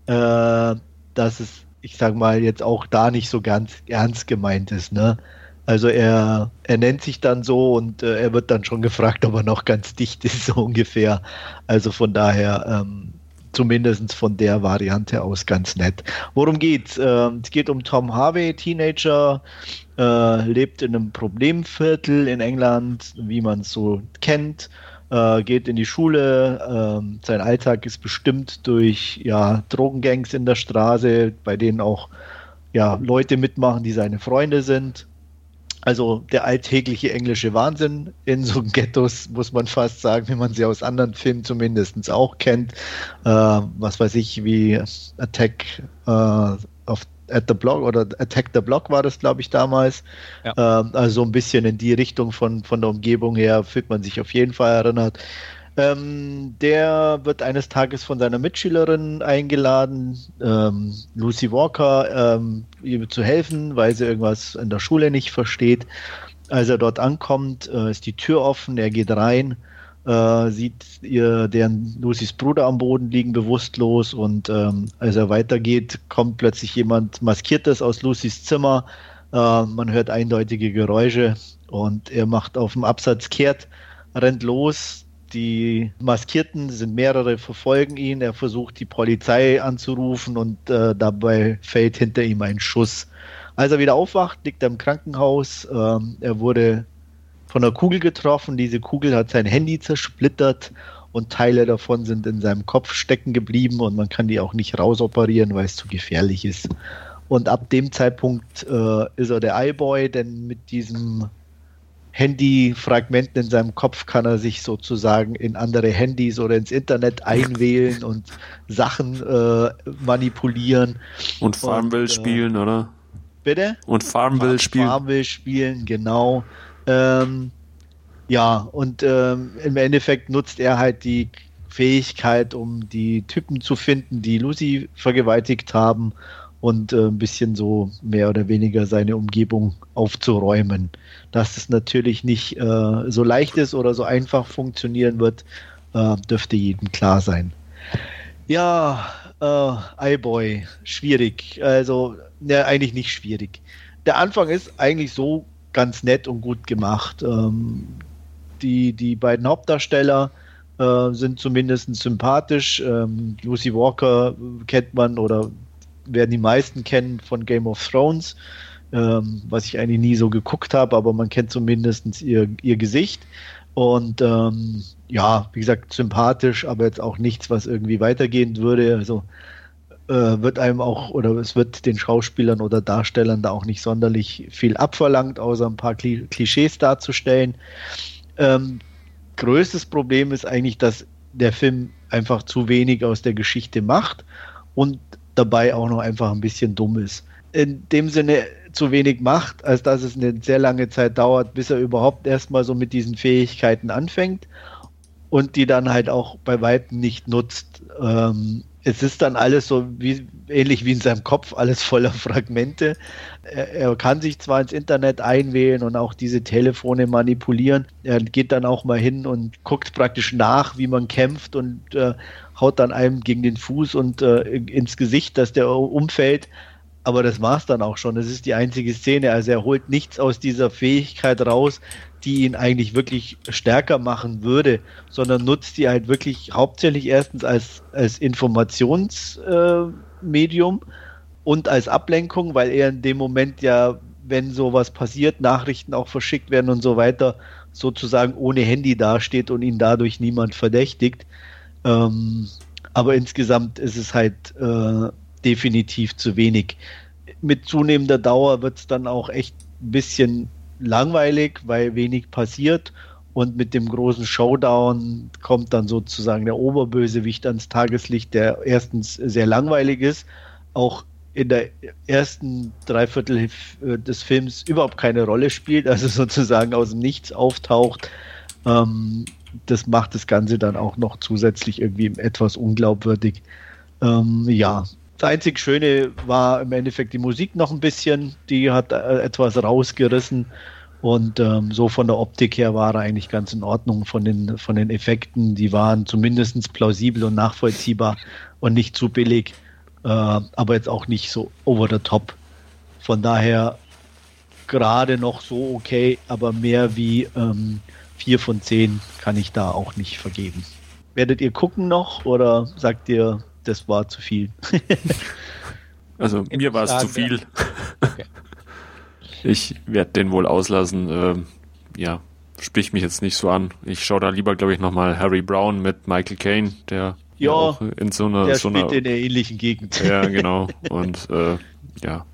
[SPEAKER 1] äh, dass es, ich sag mal, jetzt auch da nicht so ganz ernst gemeint ist. Ne? Also er, er nennt sich dann so und äh, er wird dann schon gefragt, ob er noch ganz dicht ist, so ungefähr. Also von daher ähm, zumindest von der Variante aus ganz nett. Worum geht's? Ähm, es geht um Tom Harvey, Teenager, äh, lebt in einem Problemviertel in England, wie man es so kennt. Äh, geht in die Schule. Äh, sein Alltag ist bestimmt durch ja, Drogengangs in der Straße, bei denen auch ja, Leute mitmachen, die seine Freunde sind. Also der alltägliche englische Wahnsinn in so Ghettos, muss man fast sagen, wie man sie aus anderen Filmen zumindest auch kennt. Äh, was weiß ich, wie Attack äh, auf at the Block oder Attack the Block war das, glaube ich, damals. Ja. Ähm, also ein bisschen in die Richtung von, von der Umgebung her fühlt man sich auf jeden Fall erinnert. Ähm, der wird eines Tages von seiner Mitschülerin eingeladen, ähm, Lucy Walker, ähm, ihm zu helfen, weil sie irgendwas in der Schule nicht versteht. Als er dort ankommt, äh, ist die Tür offen, er geht rein, äh, sieht ihr deren Lucys Bruder am Boden liegen, bewusstlos und ähm, als er weitergeht, kommt plötzlich jemand Maskiertes aus Lucys Zimmer. Äh, man hört eindeutige Geräusche und er macht auf dem Absatz kehrt, rennt los, die Maskierten sind mehrere, verfolgen ihn. Er versucht, die Polizei anzurufen und äh, dabei fällt hinter ihm ein Schuss. Als er wieder aufwacht, liegt er im Krankenhaus. Ähm, er wurde von einer Kugel getroffen. Diese Kugel hat sein Handy zersplittert und Teile davon sind in seinem Kopf stecken geblieben und man kann die auch nicht rausoperieren, weil es zu gefährlich ist. Und ab dem Zeitpunkt äh, ist er der Eyeboy, denn mit diesem Handy-Fragmenten in seinem Kopf kann er sich sozusagen in andere Handys oder ins Internet einwählen und Sachen äh, manipulieren.
[SPEAKER 3] Und Farmville und, äh, spielen, oder?
[SPEAKER 1] Bitte?
[SPEAKER 3] Und Farmville spielen.
[SPEAKER 1] Farmville spielen, genau. Ähm, ja, und ähm, im Endeffekt nutzt er halt die Fähigkeit, um die Typen zu finden, die Lucy vergewaltigt haben und äh, ein bisschen so mehr oder weniger seine Umgebung aufzuräumen. Dass es natürlich nicht äh, so leicht ist oder so einfach funktionieren wird, äh, dürfte jedem klar sein. Ja, äh, iBoy, schwierig. Also, ne, eigentlich nicht schwierig. Der Anfang ist eigentlich so ganz nett und gut gemacht. Ähm, die, die beiden Hauptdarsteller äh, sind zumindest sympathisch. Ähm, Lucy Walker kennt man oder werden die meisten kennen von Game of Thrones, ähm, was ich eigentlich nie so geguckt habe, aber man kennt zumindest ihr, ihr Gesicht. Und ähm, ja, wie gesagt, sympathisch, aber jetzt auch nichts, was irgendwie weitergehen würde. Also äh, wird einem auch, oder es wird den Schauspielern oder Darstellern da auch nicht sonderlich viel abverlangt, außer ein paar Klischees darzustellen. Ähm, größtes Problem ist eigentlich, dass der Film einfach zu wenig aus der Geschichte macht und dabei auch noch einfach ein bisschen dumm ist. In dem Sinne zu wenig macht, als dass es eine sehr lange Zeit dauert, bis er überhaupt erstmal so mit diesen Fähigkeiten anfängt und die dann halt auch bei weitem nicht nutzt. Ähm, es ist dann alles so wie, ähnlich wie in seinem Kopf, alles voller Fragmente. Er, er, kann sich zwar ins Internet einwählen und auch diese Telefone manipulieren. Er geht dann auch mal hin und guckt praktisch nach, wie man kämpft und äh, haut dann einem gegen den Fuß und äh, ins Gesicht, dass der umfällt. Aber das war es dann auch schon. Das ist die einzige Szene. Also er holt nichts aus dieser Fähigkeit raus, die ihn eigentlich wirklich stärker machen würde, sondern nutzt die halt wirklich hauptsächlich erstens als, als Informationsmedium äh, und als Ablenkung, weil er in dem Moment ja, wenn sowas passiert, Nachrichten auch verschickt werden und so weiter, sozusagen ohne Handy dasteht und ihn dadurch niemand verdächtigt. Ähm, aber insgesamt ist es halt äh, definitiv zu wenig. Mit zunehmender Dauer wird es dann auch echt ein bisschen langweilig, weil wenig passiert. Und mit dem großen Showdown kommt dann sozusagen der Oberbösewicht ans Tageslicht, der erstens sehr langweilig ist, auch in der ersten Dreiviertel äh, des Films überhaupt keine Rolle spielt, also sozusagen aus dem Nichts auftaucht. Ähm, das macht das Ganze dann auch noch zusätzlich irgendwie etwas unglaubwürdig. Ähm, ja, das einzig Schöne war im Endeffekt die Musik noch ein bisschen, die hat äh, etwas rausgerissen. Und ähm, so von der Optik her war er eigentlich ganz in Ordnung von den, von den Effekten. Die waren zumindest plausibel und nachvollziehbar und nicht zu billig, äh, aber jetzt auch nicht so over the top. Von daher gerade noch so okay, aber mehr wie ähm, 4 von 10 kann ich da auch nicht vergeben. Werdet ihr gucken noch oder sagt ihr, das war zu viel?
[SPEAKER 3] also mir war es zu viel. Okay. Ich werde den wohl auslassen. Ähm, ja, spricht mich jetzt nicht so an. Ich schaue da lieber, glaube ich, nochmal Harry Brown mit Michael Caine, der
[SPEAKER 1] ja, auch in so einer, der so einer, in der ähnlichen Gegend.
[SPEAKER 3] Ja, genau. Und äh, ja,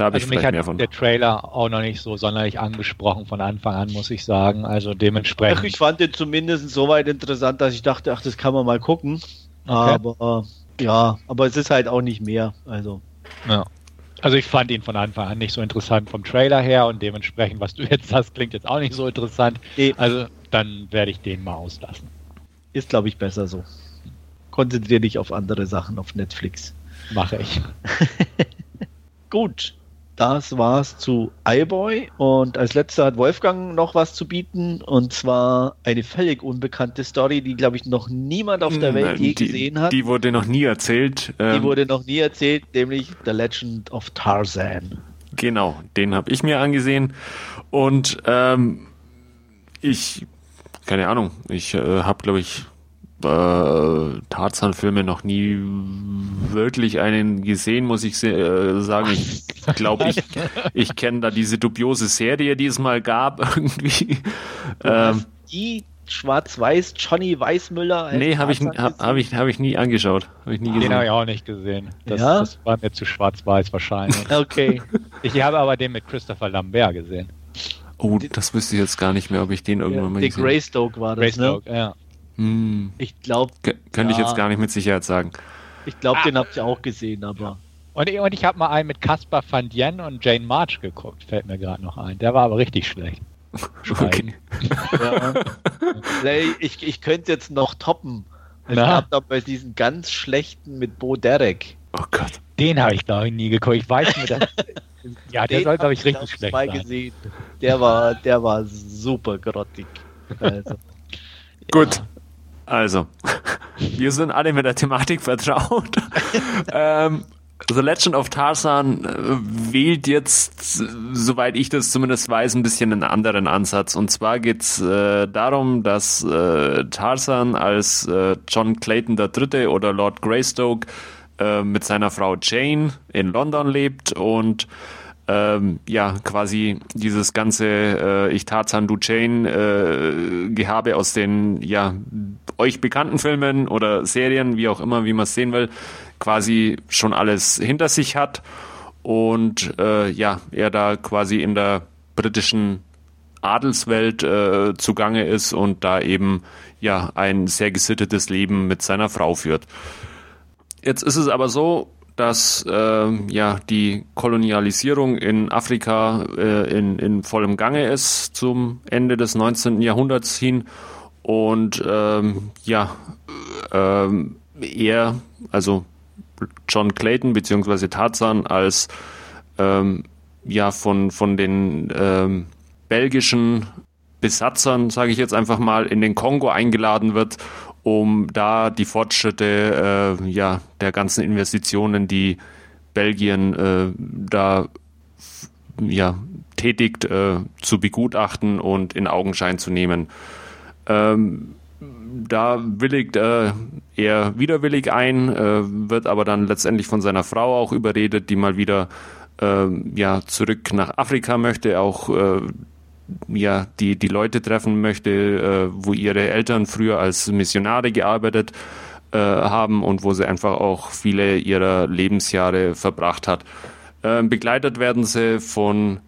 [SPEAKER 3] da habe also ich vielleicht mehr von.
[SPEAKER 2] Der Trailer auch noch nicht so sonderlich angesprochen von Anfang an, muss ich sagen. Also dementsprechend. Ach,
[SPEAKER 1] ich fand den zumindest so weit interessant, dass ich dachte, ach, das kann man mal gucken. Okay. Aber ja, aber es ist halt auch nicht mehr. Also.
[SPEAKER 2] Ja. Also ich fand ihn von Anfang an nicht so interessant vom Trailer her und dementsprechend, was du jetzt hast, klingt jetzt auch nicht so interessant. Nee. Also dann werde ich den mal auslassen.
[SPEAKER 1] Ist, glaube ich, besser so. Konzentriere dich auf andere Sachen auf Netflix.
[SPEAKER 2] Mache ich.
[SPEAKER 1] Gut, das war's zu iBoy. Und als letzter hat Wolfgang noch was zu bieten. Und zwar eine völlig unbekannte Story, die, glaube ich, noch niemand auf der Welt je
[SPEAKER 3] die,
[SPEAKER 1] gesehen hat.
[SPEAKER 3] Die wurde noch nie erzählt.
[SPEAKER 1] Die ähm, wurde noch nie erzählt, nämlich The Legend of Tarzan.
[SPEAKER 3] Genau, den habe ich mir angesehen. Und ähm, ich, keine Ahnung, ich äh, habe, glaube ich, äh, Tarzan-Filme noch nie wirklich einen gesehen, muss ich äh, sagen. Ich glaube, ich, ich kenne da diese dubiose Serie, die es mal gab, irgendwie.
[SPEAKER 1] Ähm, die Schwarz-Weiß Johnny Weißmüller.
[SPEAKER 3] Nee, habe ich, hab, hab, ich, hab ich nie angeschaut. Hab ich nie
[SPEAKER 2] gesehen. Den habe ich auch nicht gesehen. Das, ja? das war mir zu schwarz-weiß wahrscheinlich.
[SPEAKER 1] okay.
[SPEAKER 2] Ich habe aber den mit Christopher Lambert gesehen.
[SPEAKER 3] Oh, das wüsste ich jetzt gar nicht mehr, ob ich den irgendwann ja, mal
[SPEAKER 1] gesehen habe. Greystoke war das, Greystoke,
[SPEAKER 2] ne? ja.
[SPEAKER 3] Hm.
[SPEAKER 1] Ich glaube.
[SPEAKER 3] Könnte ja, ich jetzt gar nicht mit Sicherheit sagen.
[SPEAKER 1] Ich glaube, ah. den habt ihr auch gesehen, aber.
[SPEAKER 2] Und ich, und ich habe mal einen mit Caspar van Dien und Jane March geguckt, fällt mir gerade noch ein. Der war aber richtig schlecht.
[SPEAKER 3] Okay.
[SPEAKER 1] ja. ich, ich könnte jetzt noch toppen. Es Na? gab da bei diesen ganz schlechten mit Bo Derek.
[SPEAKER 3] Oh Gott.
[SPEAKER 2] Den habe ich, glaube ich, nie geguckt. Ich weiß nicht. ja, der Den soll, glaube ich, richtig schlecht mal sein. Gesehen.
[SPEAKER 1] Der war, der war super grottig.
[SPEAKER 3] Also, Gut. Also, wir sind alle mit der Thematik vertraut. ähm, The Legend of Tarzan äh, wählt jetzt, soweit ich das zumindest weiß, ein bisschen einen anderen Ansatz. Und zwar geht's äh, darum, dass äh, Tarzan als äh, John Clayton III. oder Lord Greystoke äh, mit seiner Frau Jane in London lebt und ähm, ja, quasi dieses ganze äh, Ich Tarzan, du Jane äh, Gehabe aus den ja euch bekannten Filmen oder Serien, wie auch immer, wie man es sehen will, quasi schon alles hinter sich hat und äh, ja, er da quasi in der britischen Adelswelt äh, zugange ist und da eben ja ein sehr gesittetes Leben mit seiner Frau führt. Jetzt ist es aber so, dass äh, ja die Kolonialisierung in Afrika äh, in, in vollem Gange ist zum Ende des 19. Jahrhunderts hin und ähm, ja ähm, er also John Clayton beziehungsweise Tarzan als ähm, ja von von den ähm, belgischen Besatzern, sage ich jetzt einfach mal, in den Kongo eingeladen wird um da die Fortschritte äh, ja, der ganzen Investitionen, die Belgien äh, da ja, tätigt, äh, zu begutachten und in Augenschein zu nehmen. Ähm, da willigt äh, er widerwillig ein, äh, wird aber dann letztendlich von seiner Frau auch überredet, die mal wieder äh, ja, zurück nach Afrika möchte, auch äh, ja, die, die Leute treffen möchte, äh, wo ihre Eltern früher als Missionare gearbeitet äh, haben und wo sie einfach auch viele ihrer Lebensjahre verbracht hat. Äh, begleitet werden sie von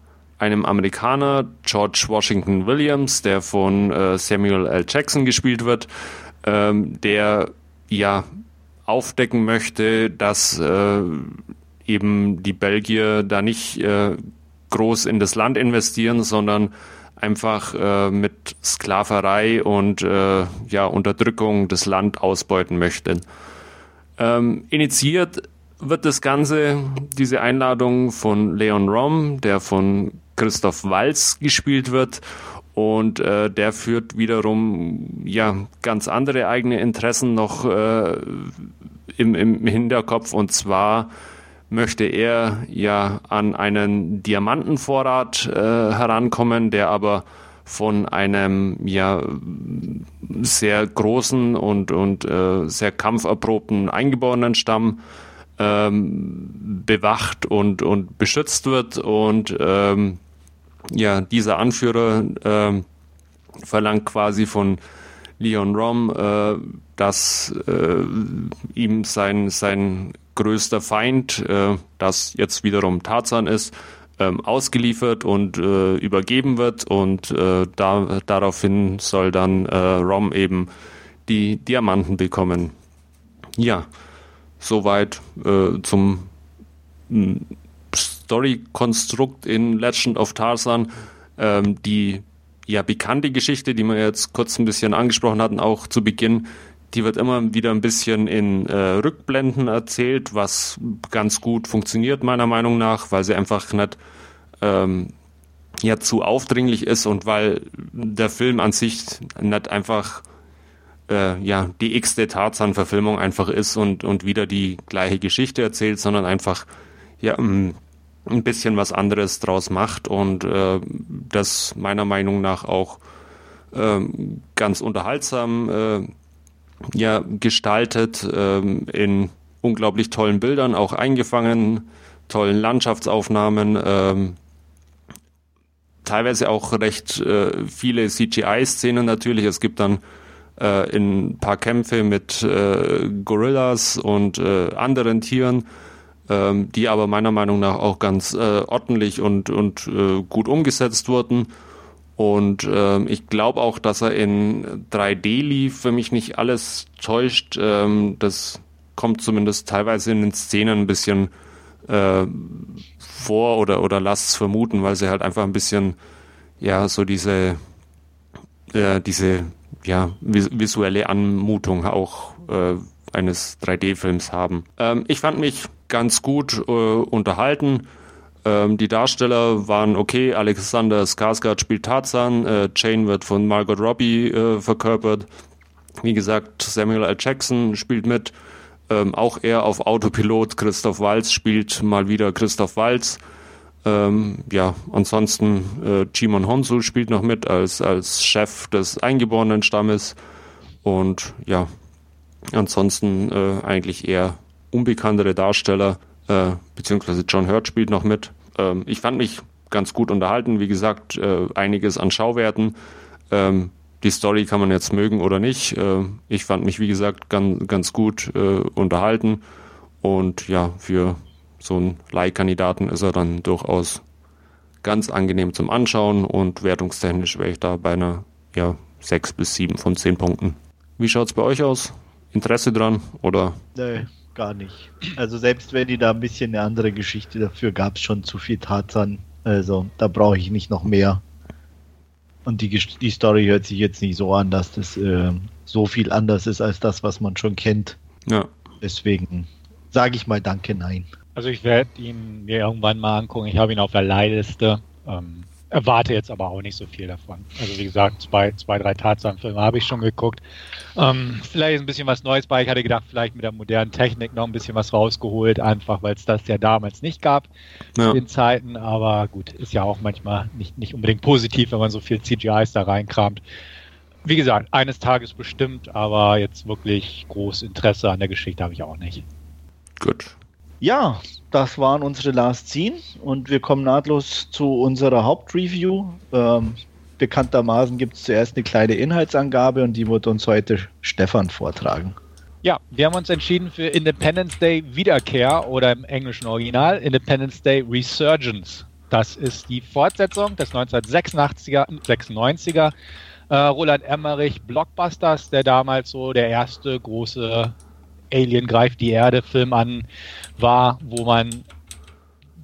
[SPEAKER 3] einem Amerikaner, George Washington Williams, der von äh, Samuel L. Jackson gespielt wird, ähm, der ja aufdecken möchte, dass äh, eben die Belgier da nicht äh, groß in das Land investieren, sondern einfach äh, mit Sklaverei und äh, ja, Unterdrückung das Land ausbeuten möchten. Ähm, initiiert wird das Ganze, diese Einladung von Leon Rom, der von Christoph Walz gespielt wird. Und äh, der führt wiederum ja ganz andere eigene Interessen noch äh, im, im Hinterkopf. Und zwar möchte er ja an einen Diamantenvorrat äh, herankommen, der aber von einem ja sehr großen und, und äh, sehr kampferprobten eingeborenen Stamm ähm, bewacht und, und beschützt wird und ähm, ja, dieser Anführer ähm, verlangt quasi von Leon Rom, äh, dass äh, ihm sein, sein größter Feind, äh, das jetzt wiederum Tarzan ist, ähm, ausgeliefert und äh, übergeben wird und äh, da, daraufhin soll dann äh, Rom eben die Diamanten bekommen. Ja, soweit äh, zum Story-Konstrukt in Legend of Tarzan. Ähm, die ja bekannte Geschichte, die wir jetzt kurz ein bisschen angesprochen hatten, auch zu Beginn, die wird immer wieder ein bisschen in äh, Rückblenden erzählt, was ganz gut funktioniert meiner Meinung nach, weil sie einfach nicht ähm, ja zu aufdringlich ist und weil der Film an sich nicht einfach äh, ja die x-te Tarzan-Verfilmung einfach ist und und wieder die gleiche Geschichte erzählt, sondern einfach ja ein bisschen was anderes draus macht und äh, das meiner Meinung nach auch äh, ganz unterhaltsam äh, ja, gestaltet, ähm, in unglaublich tollen Bildern auch eingefangen, tollen Landschaftsaufnahmen, ähm, teilweise auch recht äh, viele CGI-Szenen natürlich. Es gibt dann äh, in ein paar Kämpfe mit äh, Gorillas und äh, anderen Tieren, ähm, die aber meiner Meinung nach auch ganz äh, ordentlich und, und äh, gut umgesetzt wurden. Und ähm, ich glaube auch, dass er in 3D lief, wenn mich nicht alles täuscht. Ähm, das kommt zumindest teilweise in den Szenen ein bisschen äh, vor oder, oder lasst es vermuten, weil sie halt einfach ein bisschen, ja, so diese, äh, diese, ja, visuelle Anmutung auch äh, eines 3D-Films haben. Ähm, ich fand mich ganz gut äh, unterhalten. Ähm, die Darsteller waren okay. Alexander Skarsgård spielt Tarzan. Äh, Jane wird von Margot Robbie äh, verkörpert. Wie gesagt, Samuel L. Jackson spielt mit. Ähm, auch er auf Autopilot. Christoph Walz spielt mal wieder Christoph Walz. Ähm, ja, ansonsten äh, Chimon Honsu spielt noch mit als, als Chef des eingeborenen Stammes. Und ja, ansonsten äh, eigentlich eher unbekanntere Darsteller äh, beziehungsweise John Hurt spielt noch mit. Ähm, ich fand mich ganz gut unterhalten, wie gesagt, äh, einiges an Schauwerten. Ähm, die Story kann man jetzt mögen oder nicht. Äh, ich fand mich, wie gesagt, ganz, ganz gut äh, unterhalten. Und ja, für so einen Leihkandidaten ist er dann durchaus ganz angenehm zum Anschauen und wertungstechnisch wäre ich da bei einer ja, 6 bis 7 von 10 Punkten. Wie schaut es bei euch aus? Interesse dran oder?
[SPEAKER 1] Nee, gar nicht. Also selbst wenn die da ein bisschen eine andere Geschichte dafür gab es schon zu viel Tarzan. Also da brauche ich nicht noch mehr. Und die, die Story hört sich jetzt nicht so an, dass das äh, so viel anders ist als das, was man schon kennt. Ja. Deswegen sage ich mal Danke, nein.
[SPEAKER 2] Also ich werde ihn mir irgendwann mal angucken. Ich habe ihn auf der Leihliste. Ähm, erwarte jetzt aber auch nicht so viel davon. Also wie gesagt, zwei, zwei drei Tarzan-Filme habe ich schon geguckt. Ähm, vielleicht ist ein bisschen was Neues bei. Ich hatte gedacht, vielleicht mit der modernen Technik noch ein bisschen was rausgeholt, einfach weil es das ja damals nicht gab ja. in Zeiten. Aber gut, ist ja auch manchmal nicht, nicht unbedingt positiv, wenn man so viel CGIs da reinkramt. wie gesagt, eines Tages bestimmt, aber jetzt wirklich groß Interesse an der Geschichte habe ich auch nicht.
[SPEAKER 1] Gut. Ja, das waren unsere Last Scene und wir kommen nahtlos zu unserer Hauptreview. Ähm, bekanntermaßen gibt es zuerst eine kleine Inhaltsangabe und die wird uns heute Stefan vortragen.
[SPEAKER 2] Ja, wir haben uns entschieden für Independence Day Wiederkehr oder im englischen Original Independence Day Resurgence. Das ist die Fortsetzung des 1986er, 96er äh, Roland Emmerich Blockbusters, der damals so der erste große Alien greift die Erde Film an war, wo man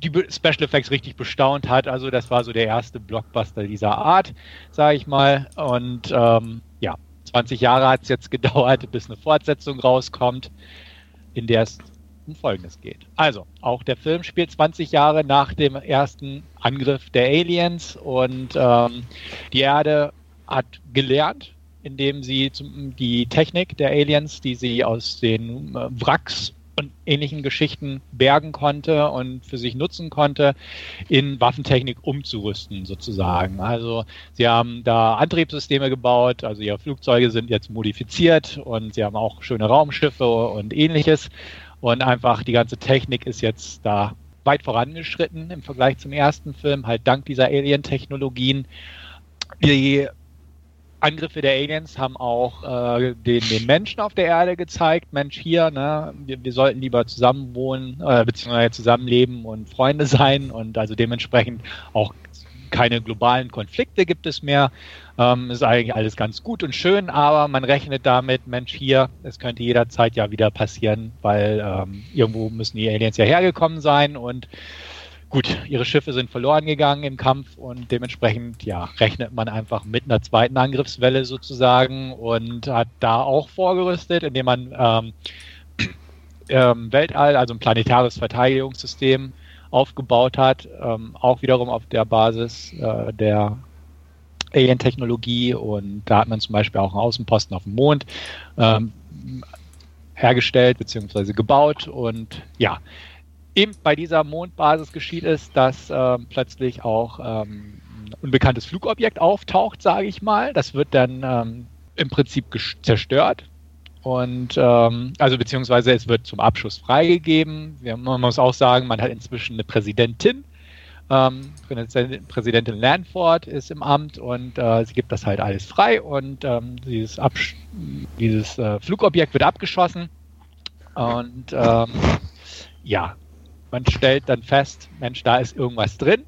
[SPEAKER 2] die Special Effects richtig bestaunt hat. Also das war so der erste Blockbuster dieser Art, sage ich mal. Und ähm, ja, 20 Jahre hat es jetzt gedauert, bis eine Fortsetzung rauskommt, in der es um Folgendes geht. Also, auch der Film spielt 20 Jahre nach dem ersten Angriff der Aliens und ähm, die Erde hat gelernt, indem sie die Technik der Aliens, die sie aus den äh, Wracks und ähnlichen Geschichten bergen konnte und für sich nutzen konnte, in Waffentechnik umzurüsten sozusagen. Also sie haben da Antriebssysteme gebaut, also ihre Flugzeuge sind jetzt modifiziert und sie haben auch schöne Raumschiffe und ähnliches. Und einfach die ganze Technik ist jetzt da weit vorangeschritten im Vergleich zum ersten Film, halt dank dieser Alien-Technologien. Die Angriffe der Aliens haben auch äh, den, den, Menschen auf der Erde gezeigt. Mensch, hier, ne, wir, wir sollten lieber zusammen wohnen, äh, beziehungsweise zusammenleben und Freunde sein und also dementsprechend auch keine globalen Konflikte gibt es mehr. Ähm, ist eigentlich alles ganz gut und schön, aber man rechnet damit, Mensch, hier, es könnte jederzeit ja wieder passieren, weil ähm, irgendwo müssen die Aliens ja hergekommen sein und gut, ihre Schiffe sind verloren gegangen im Kampf und dementsprechend ja, rechnet man einfach mit einer zweiten Angriffswelle sozusagen und hat da auch vorgerüstet, indem man ähm, ähm, Weltall, also ein planetares Verteidigungssystem aufgebaut hat, ähm, auch wiederum auf der Basis äh, der Alien-Technologie und da hat man zum Beispiel auch einen Außenposten auf dem Mond ähm, hergestellt bzw. gebaut und ja, eben bei dieser Mondbasis geschieht es, dass ähm, plötzlich auch ähm, ein unbekanntes Flugobjekt auftaucht, sage ich mal. Das wird dann ähm, im Prinzip zerstört. Und ähm, also beziehungsweise es wird zum Abschuss freigegeben. Wir, man muss auch sagen, man hat inzwischen eine Präsidentin. Ähm, Präsidentin Lanford ist im Amt und äh, sie gibt das halt alles frei und ähm, dieses, dieses äh, Flugobjekt wird abgeschossen. Und ja, man stellt dann fest, Mensch, da ist irgendwas drin,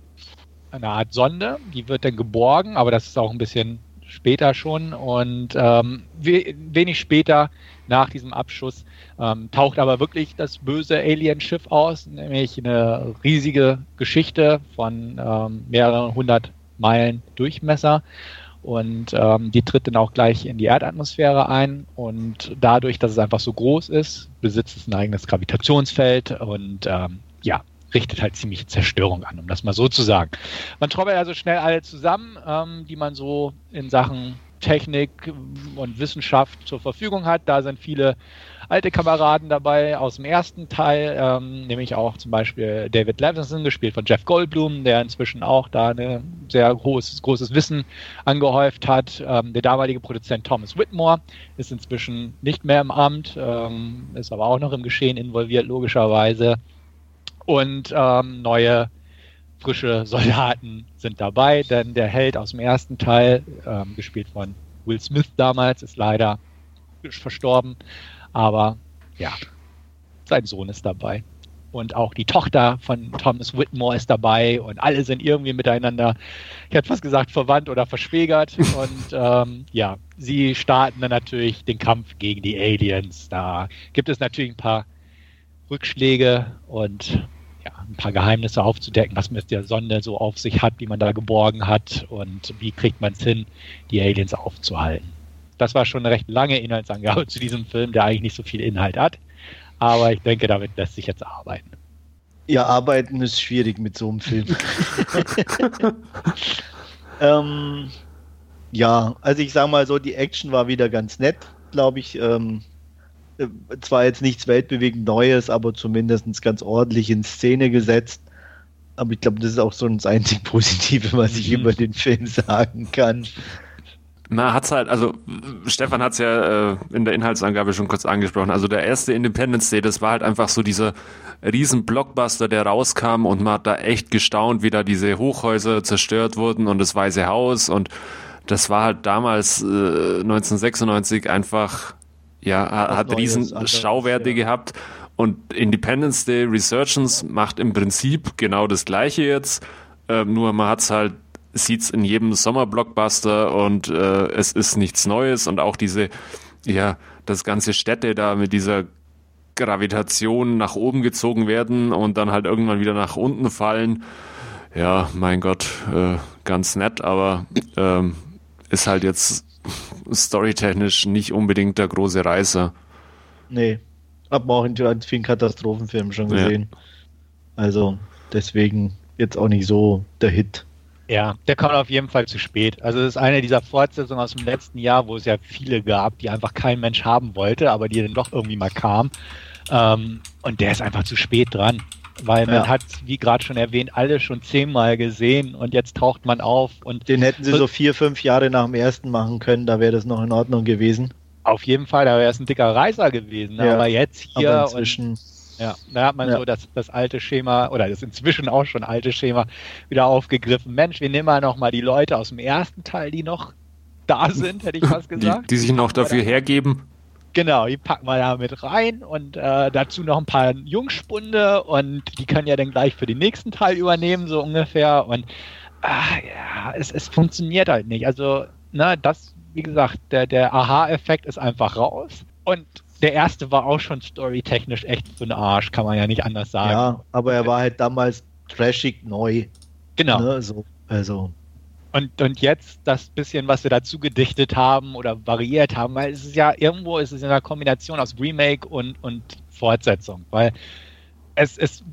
[SPEAKER 2] eine Art Sonde, die wird dann geborgen, aber das ist auch ein bisschen später schon. Und ähm, wenig später nach diesem Abschuss ähm, taucht aber wirklich das böse Alien-Schiff aus, nämlich eine riesige Geschichte von ähm, mehreren hundert Meilen Durchmesser. Und ähm, die tritt dann auch gleich in die Erdatmosphäre ein. Und dadurch, dass es einfach so groß ist, besitzt es ein eigenes Gravitationsfeld. Und ähm, ja, richtet halt ziemlich Zerstörung an, um das mal so zu sagen. Man trommelt also schnell alle zusammen, ähm, die man so in Sachen Technik und Wissenschaft zur Verfügung hat. Da sind viele alte Kameraden dabei aus dem ersten Teil, ähm, nämlich auch zum Beispiel David Levinson, gespielt von Jeff Goldblum, der inzwischen auch da ein sehr großes, großes Wissen angehäuft hat. Ähm, der damalige Produzent Thomas Whitmore ist inzwischen nicht mehr im Amt, ähm, ist aber auch noch im Geschehen involviert, logischerweise und ähm, neue frische Soldaten sind dabei, denn der Held aus dem ersten Teil, ähm, gespielt von Will Smith damals, ist leider verstorben, aber ja, sein Sohn ist dabei. Und auch die Tochter von Thomas Whitmore ist dabei und alle sind irgendwie miteinander, ich hätte fast gesagt, verwandt oder verschwägert. und ähm, ja, sie starten dann natürlich den Kampf gegen die Aliens. Da gibt es natürlich ein paar Rückschläge und ja, ein paar Geheimnisse aufzudecken, was mit der Sonde so auf sich hat, wie man da geborgen hat und wie kriegt man es hin, die Aliens aufzuhalten. Das war schon eine recht lange Inhaltsangabe zu diesem Film, der eigentlich nicht so viel Inhalt hat. Aber ich denke, damit lässt sich jetzt arbeiten.
[SPEAKER 1] Ja, arbeiten ist schwierig mit so einem Film. ähm, ja, also ich sage mal so, die Action war wieder ganz nett, glaube ich. Ähm, äh, zwar jetzt nichts weltbewegend Neues, aber zumindest ganz ordentlich in Szene gesetzt. Aber ich glaube, das ist auch so das einzig Positive, was ich mhm. über den Film sagen kann.
[SPEAKER 3] Man hat's halt, also Stefan hat's ja äh, in der Inhaltsangabe schon kurz angesprochen. Also der erste Independence Day, das war halt einfach so dieser riesen Blockbuster, der rauskam und man hat da echt gestaunt, wie da diese Hochhäuser zerstört wurden und das Weiße Haus und das war halt damals äh, 1996 einfach, ja, hat Neues, riesen anderes, Schauwerte ja. gehabt. Und Independence Day Resurgence macht im Prinzip genau das gleiche jetzt, äh, nur man hat's halt sieht's in jedem Sommerblockbuster und äh, es ist nichts Neues. Und auch diese, ja, das ganze Städte da mit dieser Gravitation nach oben gezogen werden und dann halt irgendwann wieder nach unten fallen. Ja, mein Gott, äh, ganz nett, aber ähm, ist halt jetzt storytechnisch nicht unbedingt der große Reißer.
[SPEAKER 1] Nee, hab man auch in vielen Katastrophenfilmen schon gesehen. Ja. Also deswegen jetzt auch nicht so der Hit.
[SPEAKER 2] Ja, der kommt auf jeden Fall zu spät. Also das ist eine dieser Fortsetzungen aus dem letzten Jahr, wo es ja viele gab, die einfach kein Mensch haben wollte, aber die dann doch irgendwie mal kamen. Ähm, und der ist einfach zu spät dran. Weil man ja. hat, wie gerade schon erwähnt, alle schon zehnmal gesehen und jetzt taucht man auf und.
[SPEAKER 1] Den hätten sie so vier, fünf Jahre nach dem ersten machen können, da wäre das noch in Ordnung gewesen.
[SPEAKER 2] Auf jeden Fall, da wäre es ein dicker Reißer gewesen. Ne? Ja. Aber jetzt hier.
[SPEAKER 1] Aber inzwischen. Und,
[SPEAKER 2] ja, da hat man ja. so das, das alte Schema oder das inzwischen auch schon alte Schema wieder aufgegriffen. Mensch, wir nehmen mal noch mal die Leute aus dem ersten Teil, die noch da sind, hätte ich fast gesagt.
[SPEAKER 3] Die, die sich noch dafür hergeben.
[SPEAKER 2] Genau, die packen wir da mit rein und äh, dazu noch ein paar Jungspunde und die können ja dann gleich für den nächsten Teil übernehmen, so ungefähr. Und ah, ja, es, es funktioniert halt nicht. Also, ne, das, wie gesagt, der, der Aha-Effekt ist einfach raus. Und der erste war auch schon storytechnisch echt für den Arsch, kann man ja nicht anders sagen. Ja,
[SPEAKER 1] aber er war halt damals trashig neu.
[SPEAKER 2] Genau.
[SPEAKER 1] Ne, so, also.
[SPEAKER 2] Und, und jetzt das bisschen, was wir dazu gedichtet haben oder variiert haben, weil es ist ja irgendwo ist es in einer Kombination aus Remake und, und Fortsetzung, weil es, es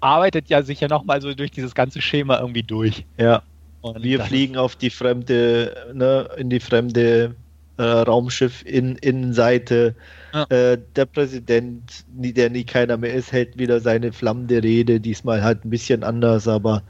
[SPEAKER 2] arbeitet ja sich ja nochmal so durch dieses ganze Schema irgendwie durch.
[SPEAKER 1] Ja. Und wir fliegen auf die fremde, ne, in die fremde äh, Raumschiff in Innenseite. Ja. Äh, der Präsident, der nie keiner mehr ist, hält wieder seine flammende Rede, diesmal halt ein bisschen anders, aber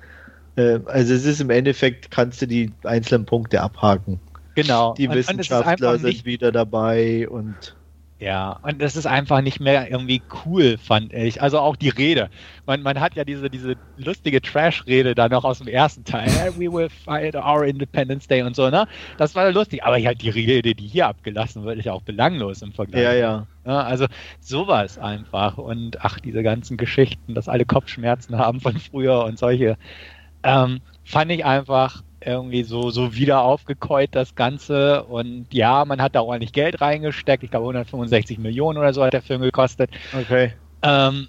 [SPEAKER 1] äh, also es ist im Endeffekt, kannst du die einzelnen Punkte abhaken.
[SPEAKER 2] Genau.
[SPEAKER 1] Die und, Wissenschaftler und sind wieder dabei und
[SPEAKER 2] ja, und das ist einfach nicht mehr irgendwie cool, fand ich. Also auch die Rede. Man, man hat ja diese, diese lustige Trash-Rede da noch aus dem ersten Teil. We will fight our Independence Day und so, ne? Das war lustig. Aber halt die Rede, die hier abgelassen wird, ist ja auch belanglos im Vergleich.
[SPEAKER 1] Ja, ja.
[SPEAKER 2] ja also sowas einfach. Und ach, diese ganzen Geschichten, dass alle Kopfschmerzen haben von früher und solche. Ähm, fand ich einfach irgendwie so, so wieder aufgekäut, das Ganze. Und ja, man hat da ordentlich Geld reingesteckt. Ich glaube, 165 Millionen oder so hat der Film gekostet.
[SPEAKER 1] Okay.
[SPEAKER 2] Ähm,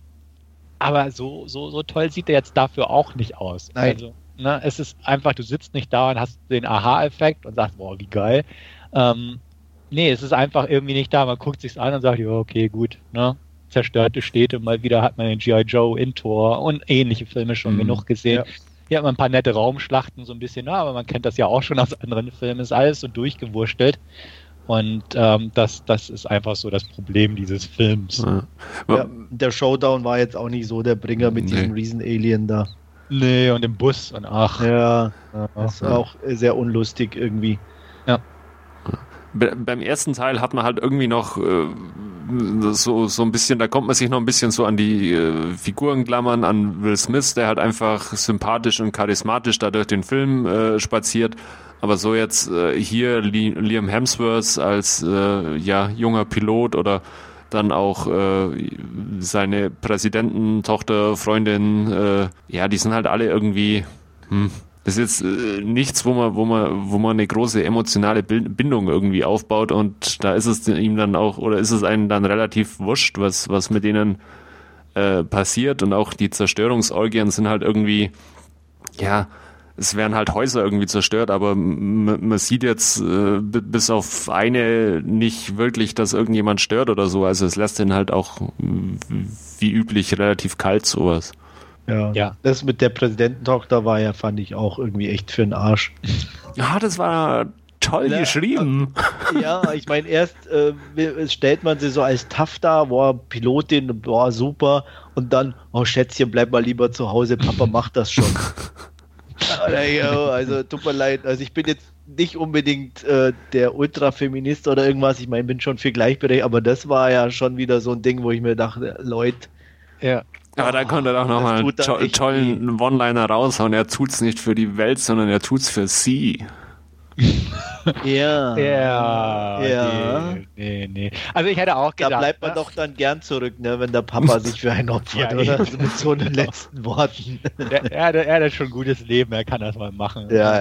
[SPEAKER 2] aber so, so, so toll sieht er jetzt dafür auch nicht aus.
[SPEAKER 1] Nein. Also,
[SPEAKER 2] ne, es ist einfach, du sitzt nicht da und hast den Aha-Effekt und sagst, boah, wie geil. Ähm, nee, es ist einfach irgendwie nicht da. Man guckt sich's an und sagt, ja, okay, gut, ne? Zerstörte Städte, mal wieder hat man den G.I. Joe in Tor und ähnliche Filme schon mhm. genug gesehen. Ja. Hier hat man ein paar nette Raumschlachten, so ein bisschen, aber man kennt das ja auch schon aus anderen Filmen, ist alles so durchgewurstelt. Und ähm, das, das ist einfach so das Problem dieses Films. Ja.
[SPEAKER 1] Ja, der Showdown war jetzt auch nicht so der Bringer mit nee. diesem Riesen-Alien da.
[SPEAKER 2] Nee, und im Bus und ach.
[SPEAKER 1] Ja, das war auch sehr unlustig irgendwie.
[SPEAKER 2] Ja.
[SPEAKER 3] Beim ersten Teil hat man halt irgendwie noch äh, so, so ein bisschen, da kommt man sich noch ein bisschen so an die äh, Figuren klammern, an Will Smith, der halt einfach sympathisch und charismatisch da durch den Film äh, spaziert. Aber so jetzt äh, hier Liam Hemsworth als äh, ja, junger Pilot oder dann auch äh, seine Präsidententochter, Freundin, ja, die sind halt alle irgendwie, hm, das ist jetzt äh, nichts, wo man, wo man, wo man eine große emotionale Bindung irgendwie aufbaut und da ist es ihm dann auch, oder ist es einem dann relativ wurscht, was, was mit denen äh, passiert und auch die Zerstörungsorgien sind halt irgendwie, ja, es werden halt Häuser irgendwie zerstört, aber man sieht jetzt äh, bis auf eine nicht wirklich, dass irgendjemand stört oder so. Also es lässt den halt auch wie üblich relativ kalt sowas.
[SPEAKER 1] Ja. ja. Das mit der Präsidententochter war ja, fand ich auch irgendwie echt für den Arsch.
[SPEAKER 3] Ja, das war toll ja, geschrieben.
[SPEAKER 1] Ja, ich meine, erst äh, stellt man sie so als tough da, boah, Pilotin, boah, super. Und dann, oh Schätzchen, bleib mal lieber zu Hause, Papa macht das schon. also tut mir leid, also ich bin jetzt nicht unbedingt äh, der Ultrafeminist oder irgendwas, ich meine, bin schon für Gleichberechtigung, aber das war ja schon wieder so ein Ding, wo ich mir dachte, Leute.
[SPEAKER 3] Ja. Aber da konnte er auch nochmal einen to tollen One-Liner raushauen. Er tut's nicht für die Welt, sondern er tut's für sie.
[SPEAKER 1] Ja.
[SPEAKER 2] Ja.
[SPEAKER 1] Ja.
[SPEAKER 2] Nee, nee, nee. Also ich hätte auch gedacht.
[SPEAKER 1] Da bleibt man
[SPEAKER 2] ne?
[SPEAKER 1] doch dann gern zurück, ne, wenn der Papa sich für einen opfert,
[SPEAKER 2] Ja,
[SPEAKER 1] oder? Also mit so den letzten Worten.
[SPEAKER 2] Er, hat- er hat schon ein gutes Leben, er kann das mal machen.
[SPEAKER 1] Ja,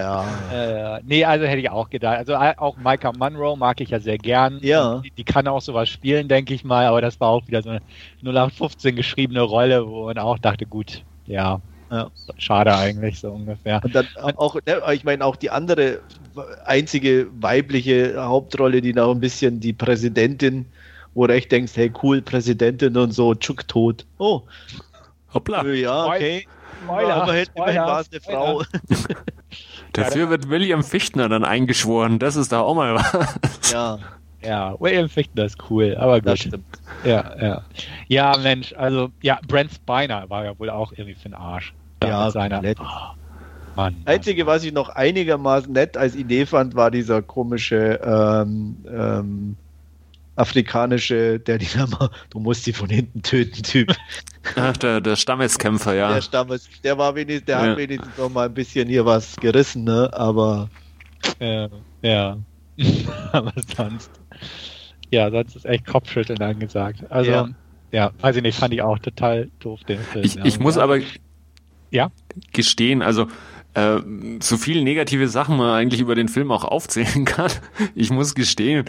[SPEAKER 1] ja.
[SPEAKER 2] Äh, nee, also hätte ich auch gedacht. Also äh, auch Micah Monroe mag ich ja sehr gern.
[SPEAKER 1] Ja.
[SPEAKER 2] Die, die kann auch sowas spielen, denke ich mal, aber das war auch wieder so eine 0815 geschriebene Rolle, wo man auch dachte, gut, ja,
[SPEAKER 1] Ja.
[SPEAKER 2] schade eigentlich so ungefähr.
[SPEAKER 1] Und dann auch, ne, ich meine, auch die andere einzige weibliche Hauptrolle, die noch ein bisschen die Präsidentin, wo du echt denkst, hey cool, Präsidentin und so, tschuck tot. Oh,
[SPEAKER 3] Hoppla.
[SPEAKER 1] äh, ja, okay.
[SPEAKER 2] Spoiler,
[SPEAKER 1] Ja, immerhin,
[SPEAKER 2] Spoiler,
[SPEAKER 1] immerhin war es eine Frau.
[SPEAKER 3] Dafür wird William Fichtner dann eingeschworen. Das ist da auch mal was.
[SPEAKER 1] Ja,
[SPEAKER 2] Ja, William Fichtner ist cool, aber
[SPEAKER 1] das
[SPEAKER 2] gut.
[SPEAKER 1] stimmt.
[SPEAKER 2] Ja, ja. Ja, Mensch, also, ja, Brent Spiner war ja wohl auch irgendwie für den Arsch. Da
[SPEAKER 1] Ja,
[SPEAKER 2] seiner, oh, Mann. Mann.
[SPEAKER 1] Einzige, was ich noch einigermaßen nett als Idee fand, war dieser komische ähm, ähm, afrikanische, der die Name, du musst sie von hinten töten, Typ.
[SPEAKER 3] Ach, der, der Stammeskämpfer, ja.
[SPEAKER 1] Der Stammes, der war wenigstens, der
[SPEAKER 3] Ja.
[SPEAKER 1] hat wenigstens noch mal ein bisschen hier was gerissen, ne? Aber
[SPEAKER 2] Ja, ja. aber sonst, ja, sonst ist echt Kopfschütteln angesagt. Also, ja.
[SPEAKER 1] Ja.
[SPEAKER 2] weiß ich nicht, fand ich auch total doof, den Film.
[SPEAKER 3] Ich,
[SPEAKER 2] ja.
[SPEAKER 3] ich muss aber
[SPEAKER 2] Ja?
[SPEAKER 3] gestehen, also äh, so viel negative Sachen man eigentlich über den Film auch aufzählen kann. Ich muss gestehen,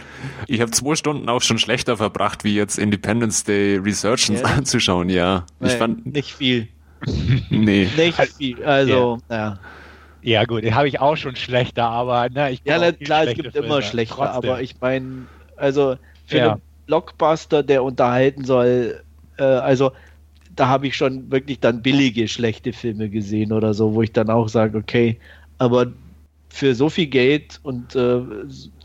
[SPEAKER 3] ich habe zwei Stunden auch schon schlechter verbracht, wie jetzt Independence Day Resurgence
[SPEAKER 1] Ehrlich?
[SPEAKER 3] anzuschauen, ja. Ich fand,
[SPEAKER 1] nicht viel.
[SPEAKER 3] nee.
[SPEAKER 1] Nicht viel. Also, ja.
[SPEAKER 2] Ja, gut, den habe ich auch schon schlechter, aber ne, ich
[SPEAKER 1] Ja,
[SPEAKER 2] viel
[SPEAKER 1] klar, es gibt
[SPEAKER 2] Filme.
[SPEAKER 1] immer schlechter,
[SPEAKER 2] Trotzdem.
[SPEAKER 1] aber ich meine, also für
[SPEAKER 2] Ja.
[SPEAKER 1] einen Blockbuster, der unterhalten soll, äh, also da habe ich schon wirklich dann billige, schlechte Filme gesehen oder so, wo ich dann auch sage, okay, aber für so viel Geld und äh,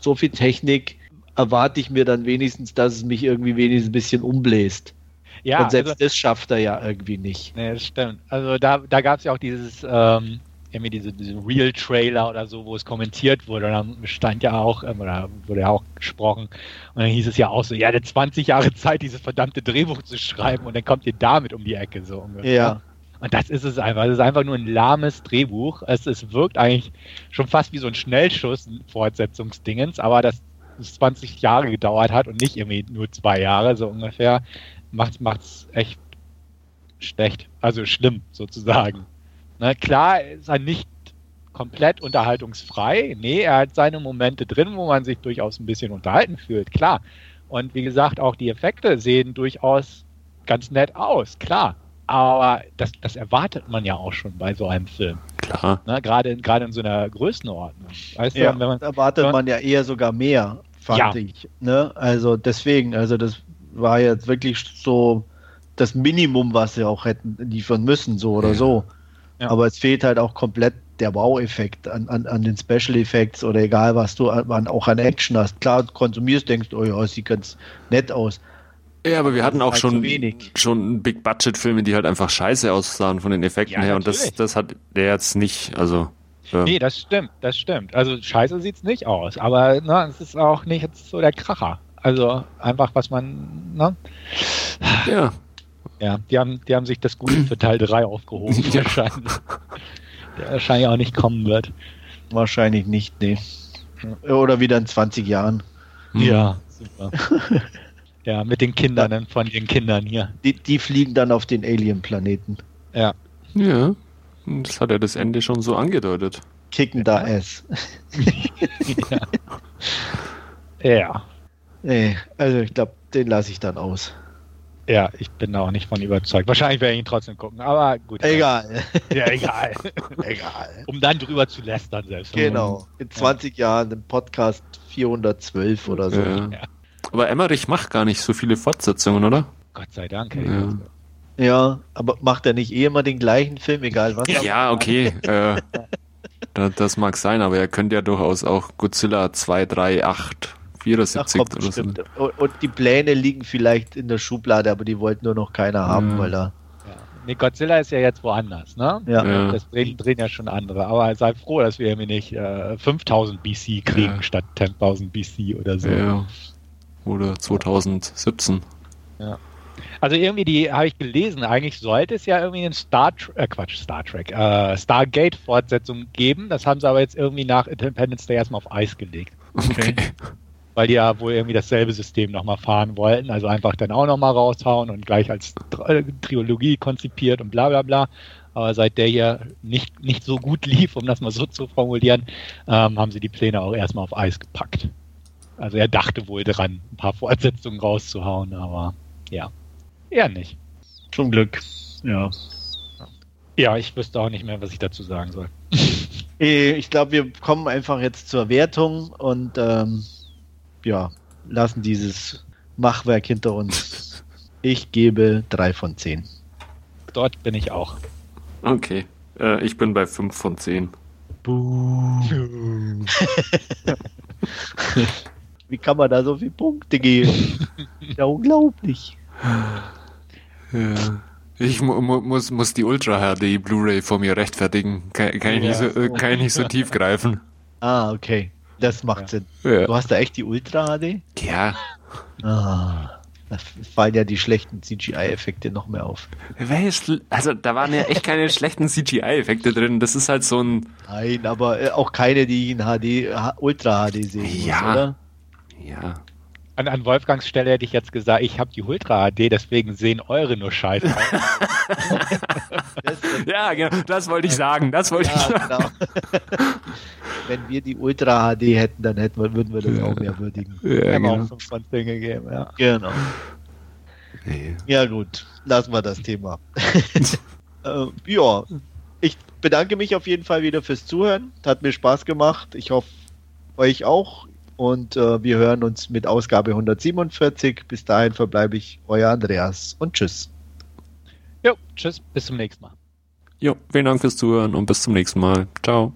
[SPEAKER 1] so viel Technik erwarte ich mir dann wenigstens, dass es mich irgendwie wenigstens ein bisschen umbläst.
[SPEAKER 2] ja,
[SPEAKER 1] und selbst
[SPEAKER 2] also,
[SPEAKER 1] das schafft er ja irgendwie nicht.
[SPEAKER 2] nee, das stimmt. Also da, da gab es ja auch dieses, ähm, irgendwie diese, diese Real-Trailer oder so, wo es kommentiert wurde. Und dann stand ja auch, ähm, oder wurde ja auch gesprochen. Und dann hieß es ja auch so, ja, der 20 Jahre Zeit, dieses verdammte Drehbuch zu schreiben und dann kommt ihr damit um die Ecke so ungefähr.
[SPEAKER 1] Ja,
[SPEAKER 2] Und das ist es einfach. Es ist einfach nur ein lahmes Drehbuch. Es, es wirkt eigentlich schon fast wie so ein Schnellschuss, Fortsetzungsdingens, aber dass es 20 Jahre gedauert hat und nicht irgendwie nur zwei Jahre, so ungefähr, macht es echt schlecht. Also schlimm, sozusagen. Ne, klar ist er nicht komplett unterhaltungsfrei. Nee, er hat seine Momente drin, wo man sich durchaus ein bisschen unterhalten fühlt, klar. Und wie gesagt, auch die Effekte sehen durchaus ganz nett aus, klar. Aber das, das erwartet man ja auch schon bei so einem Film.
[SPEAKER 3] Klar.
[SPEAKER 2] Ne? Gerade, gerade in so einer Größenordnung. Weißt
[SPEAKER 1] ja
[SPEAKER 2] du, wenn man,
[SPEAKER 1] erwartet
[SPEAKER 2] Ja.
[SPEAKER 1] man ja eher sogar mehr, fand
[SPEAKER 2] Ja.
[SPEAKER 1] ich. Ne? Also deswegen, also das war jetzt wirklich so das Minimum, was sie auch hätten liefern müssen, so oder
[SPEAKER 3] Ja.
[SPEAKER 1] so.
[SPEAKER 2] Ja.
[SPEAKER 1] Aber es fehlt halt auch komplett der Wow-Effekt an, an, an den Special Effects oder egal, was du an, an, auch an Action hast. Klar, du konsumierst, denkst, oh ja, sieht ganz nett aus.
[SPEAKER 3] Ja, aber wir hatten auch
[SPEAKER 1] halt
[SPEAKER 3] schon, schon Big-Budget-Filme, die halt einfach scheiße aussahen von den Effekten
[SPEAKER 2] Ja,
[SPEAKER 3] her. Und das,
[SPEAKER 2] natürlich.
[SPEAKER 3] das hat der jetzt nicht. Also, äh,
[SPEAKER 2] nee, das stimmt, das stimmt. Also scheiße sieht's nicht aus, aber ne, es ist auch nicht jetzt so der Kracher. Also einfach, was man, ne?
[SPEAKER 3] ja.
[SPEAKER 2] Ja, die haben, die haben sich das Gute für Teil 3 aufgehoben,
[SPEAKER 3] Ja.
[SPEAKER 2] wahrscheinlich. Der wahrscheinlich auch nicht kommen wird.
[SPEAKER 1] Wahrscheinlich nicht, nee. Oder wieder in 20 Jahren.
[SPEAKER 3] Hm.
[SPEAKER 2] Ja, super. ja, mit den Kindern dann von den Kindern hier.
[SPEAKER 1] Die, die fliegen dann auf den Alien-Planeten.
[SPEAKER 2] Ja.
[SPEAKER 3] Ja. Das hat ja das Ende schon so angedeutet.
[SPEAKER 1] Kicken da Ass.
[SPEAKER 2] ja. Ja.
[SPEAKER 1] Nee, also ich glaube, den lasse ich dann aus.
[SPEAKER 2] Ja, ich bin da auch nicht von überzeugt. Wahrscheinlich werde ich ihn trotzdem gucken, aber gut.
[SPEAKER 1] Egal.
[SPEAKER 2] Ja, egal.
[SPEAKER 1] Egal.
[SPEAKER 2] um dann drüber zu lästern selbst.
[SPEAKER 1] Genau. In 20 Jahren im Podcast 412 oder so.
[SPEAKER 3] Ja.
[SPEAKER 2] Ja.
[SPEAKER 3] Aber Emmerich macht gar nicht so viele Fortsetzungen, oder?
[SPEAKER 2] Gott sei Dank. Ey.
[SPEAKER 3] Ja.
[SPEAKER 1] Ja, aber macht er nicht eh immer den gleichen Film, egal was?
[SPEAKER 3] Ja, okay. äh, da, das mag sein, aber er könnte ja durchaus auch Godzilla 2, 3, 8,
[SPEAKER 1] Ach,
[SPEAKER 3] 74
[SPEAKER 1] kommt
[SPEAKER 3] oder so.
[SPEAKER 1] bestimmt. Und, und die Pläne liegen vielleicht in der Schublade, aber die wollten nur noch keiner haben,
[SPEAKER 3] Ja.
[SPEAKER 1] weil er.
[SPEAKER 2] nee, Godzilla ist ja jetzt woanders, ne?
[SPEAKER 1] Ja.
[SPEAKER 3] Ja.
[SPEAKER 2] Das drehen, drehen ja schon andere. Aber sei froh, dass wir irgendwie nicht äh, 5000 BC kriegen
[SPEAKER 3] Ja.
[SPEAKER 2] statt 10.000 BC oder so.
[SPEAKER 3] Ja. Oder 2017.
[SPEAKER 2] Also irgendwie die, habe ich gelesen, eigentlich sollte es ja irgendwie eine Star Trek, äh, Quatsch, Star Trek, äh, Stargate-Fortsetzung geben. Das haben sie aber jetzt irgendwie nach Independence Day erstmal auf Eis gelegt.
[SPEAKER 3] Okay.
[SPEAKER 2] Weil die ja wohl irgendwie dasselbe System nochmal fahren wollten. Also einfach dann auch nochmal raushauen und gleich als äh, Trilogie konzipiert und bla bla bla. Aber seit der hier nicht, nicht so gut lief, um das mal so zu formulieren, ähm, haben sie die Pläne auch erstmal auf Eis gepackt. Also er dachte wohl dran, ein paar Fortsetzungen rauszuhauen, aber ja, eher nicht.
[SPEAKER 1] Zum Glück. Ja.
[SPEAKER 2] Ja, ich wüsste auch nicht mehr, was ich dazu sagen soll.
[SPEAKER 1] Eh, Ich glaube, wir kommen einfach jetzt zur Wertung und ähm, ja, lassen dieses Machwerk hinter uns. Ich gebe drei von zehn.
[SPEAKER 2] Dort bin ich auch.
[SPEAKER 3] Okay. Äh, ich bin bei 5 von 10.
[SPEAKER 1] Wie kann man da so viele Punkte geben? ja, unglaublich.
[SPEAKER 3] Ja. Ich mu mu muss, muss die Ultra HD Blu-ray vor mir rechtfertigen. Kann, kann, ich nicht so, äh, kann ich nicht so tief greifen.
[SPEAKER 1] Ah, okay. Das macht
[SPEAKER 2] Ja.
[SPEAKER 1] Sinn.
[SPEAKER 3] Ja.
[SPEAKER 1] Du hast da echt die Ultra HD?
[SPEAKER 3] ja.
[SPEAKER 1] Ah, da fallen ja die schlechten CGI-Effekte noch mehr auf.
[SPEAKER 3] Also da waren ja echt keine schlechten CGI-Effekte drin. Das ist halt so ein.
[SPEAKER 1] Nein, aber äh, auch keine, die ich in HD, Ultra HD sehen muss,
[SPEAKER 3] Ja.
[SPEAKER 1] oder?
[SPEAKER 3] Ja.
[SPEAKER 2] An, an Wolfgangs Stelle hätte ich jetzt gesagt, ich habe die Ultra HD, deswegen sehen eure nur scheiße aus.
[SPEAKER 3] Ja, genau. Das wollte ich sagen. Das wollte ich
[SPEAKER 1] ja,
[SPEAKER 3] sagen.
[SPEAKER 1] genau. Wenn wir die Ultra HD hätten, dann hätten wir, würden wir das auch mehr würdigen.
[SPEAKER 3] Ja,
[SPEAKER 2] Wir haben auch
[SPEAKER 3] genau.
[SPEAKER 2] 5 von 10 gegeben, ja.
[SPEAKER 1] Genau.
[SPEAKER 3] Nee.
[SPEAKER 1] Ja, gut. Lassen wir das Thema. äh, ja, ich bedanke mich auf jeden Fall wieder fürs Zuhören. Hat mir Spaß gemacht. Ich hoffe, euch auch. Und äh, wir hören uns mit Ausgabe 147. Bis dahin verbleibe ich euer Andreas und tschüss.
[SPEAKER 2] Jo, tschüss, bis zum nächsten Mal.
[SPEAKER 3] Jo, vielen Dank fürs Zuhören und bis zum nächsten Mal. Ciao.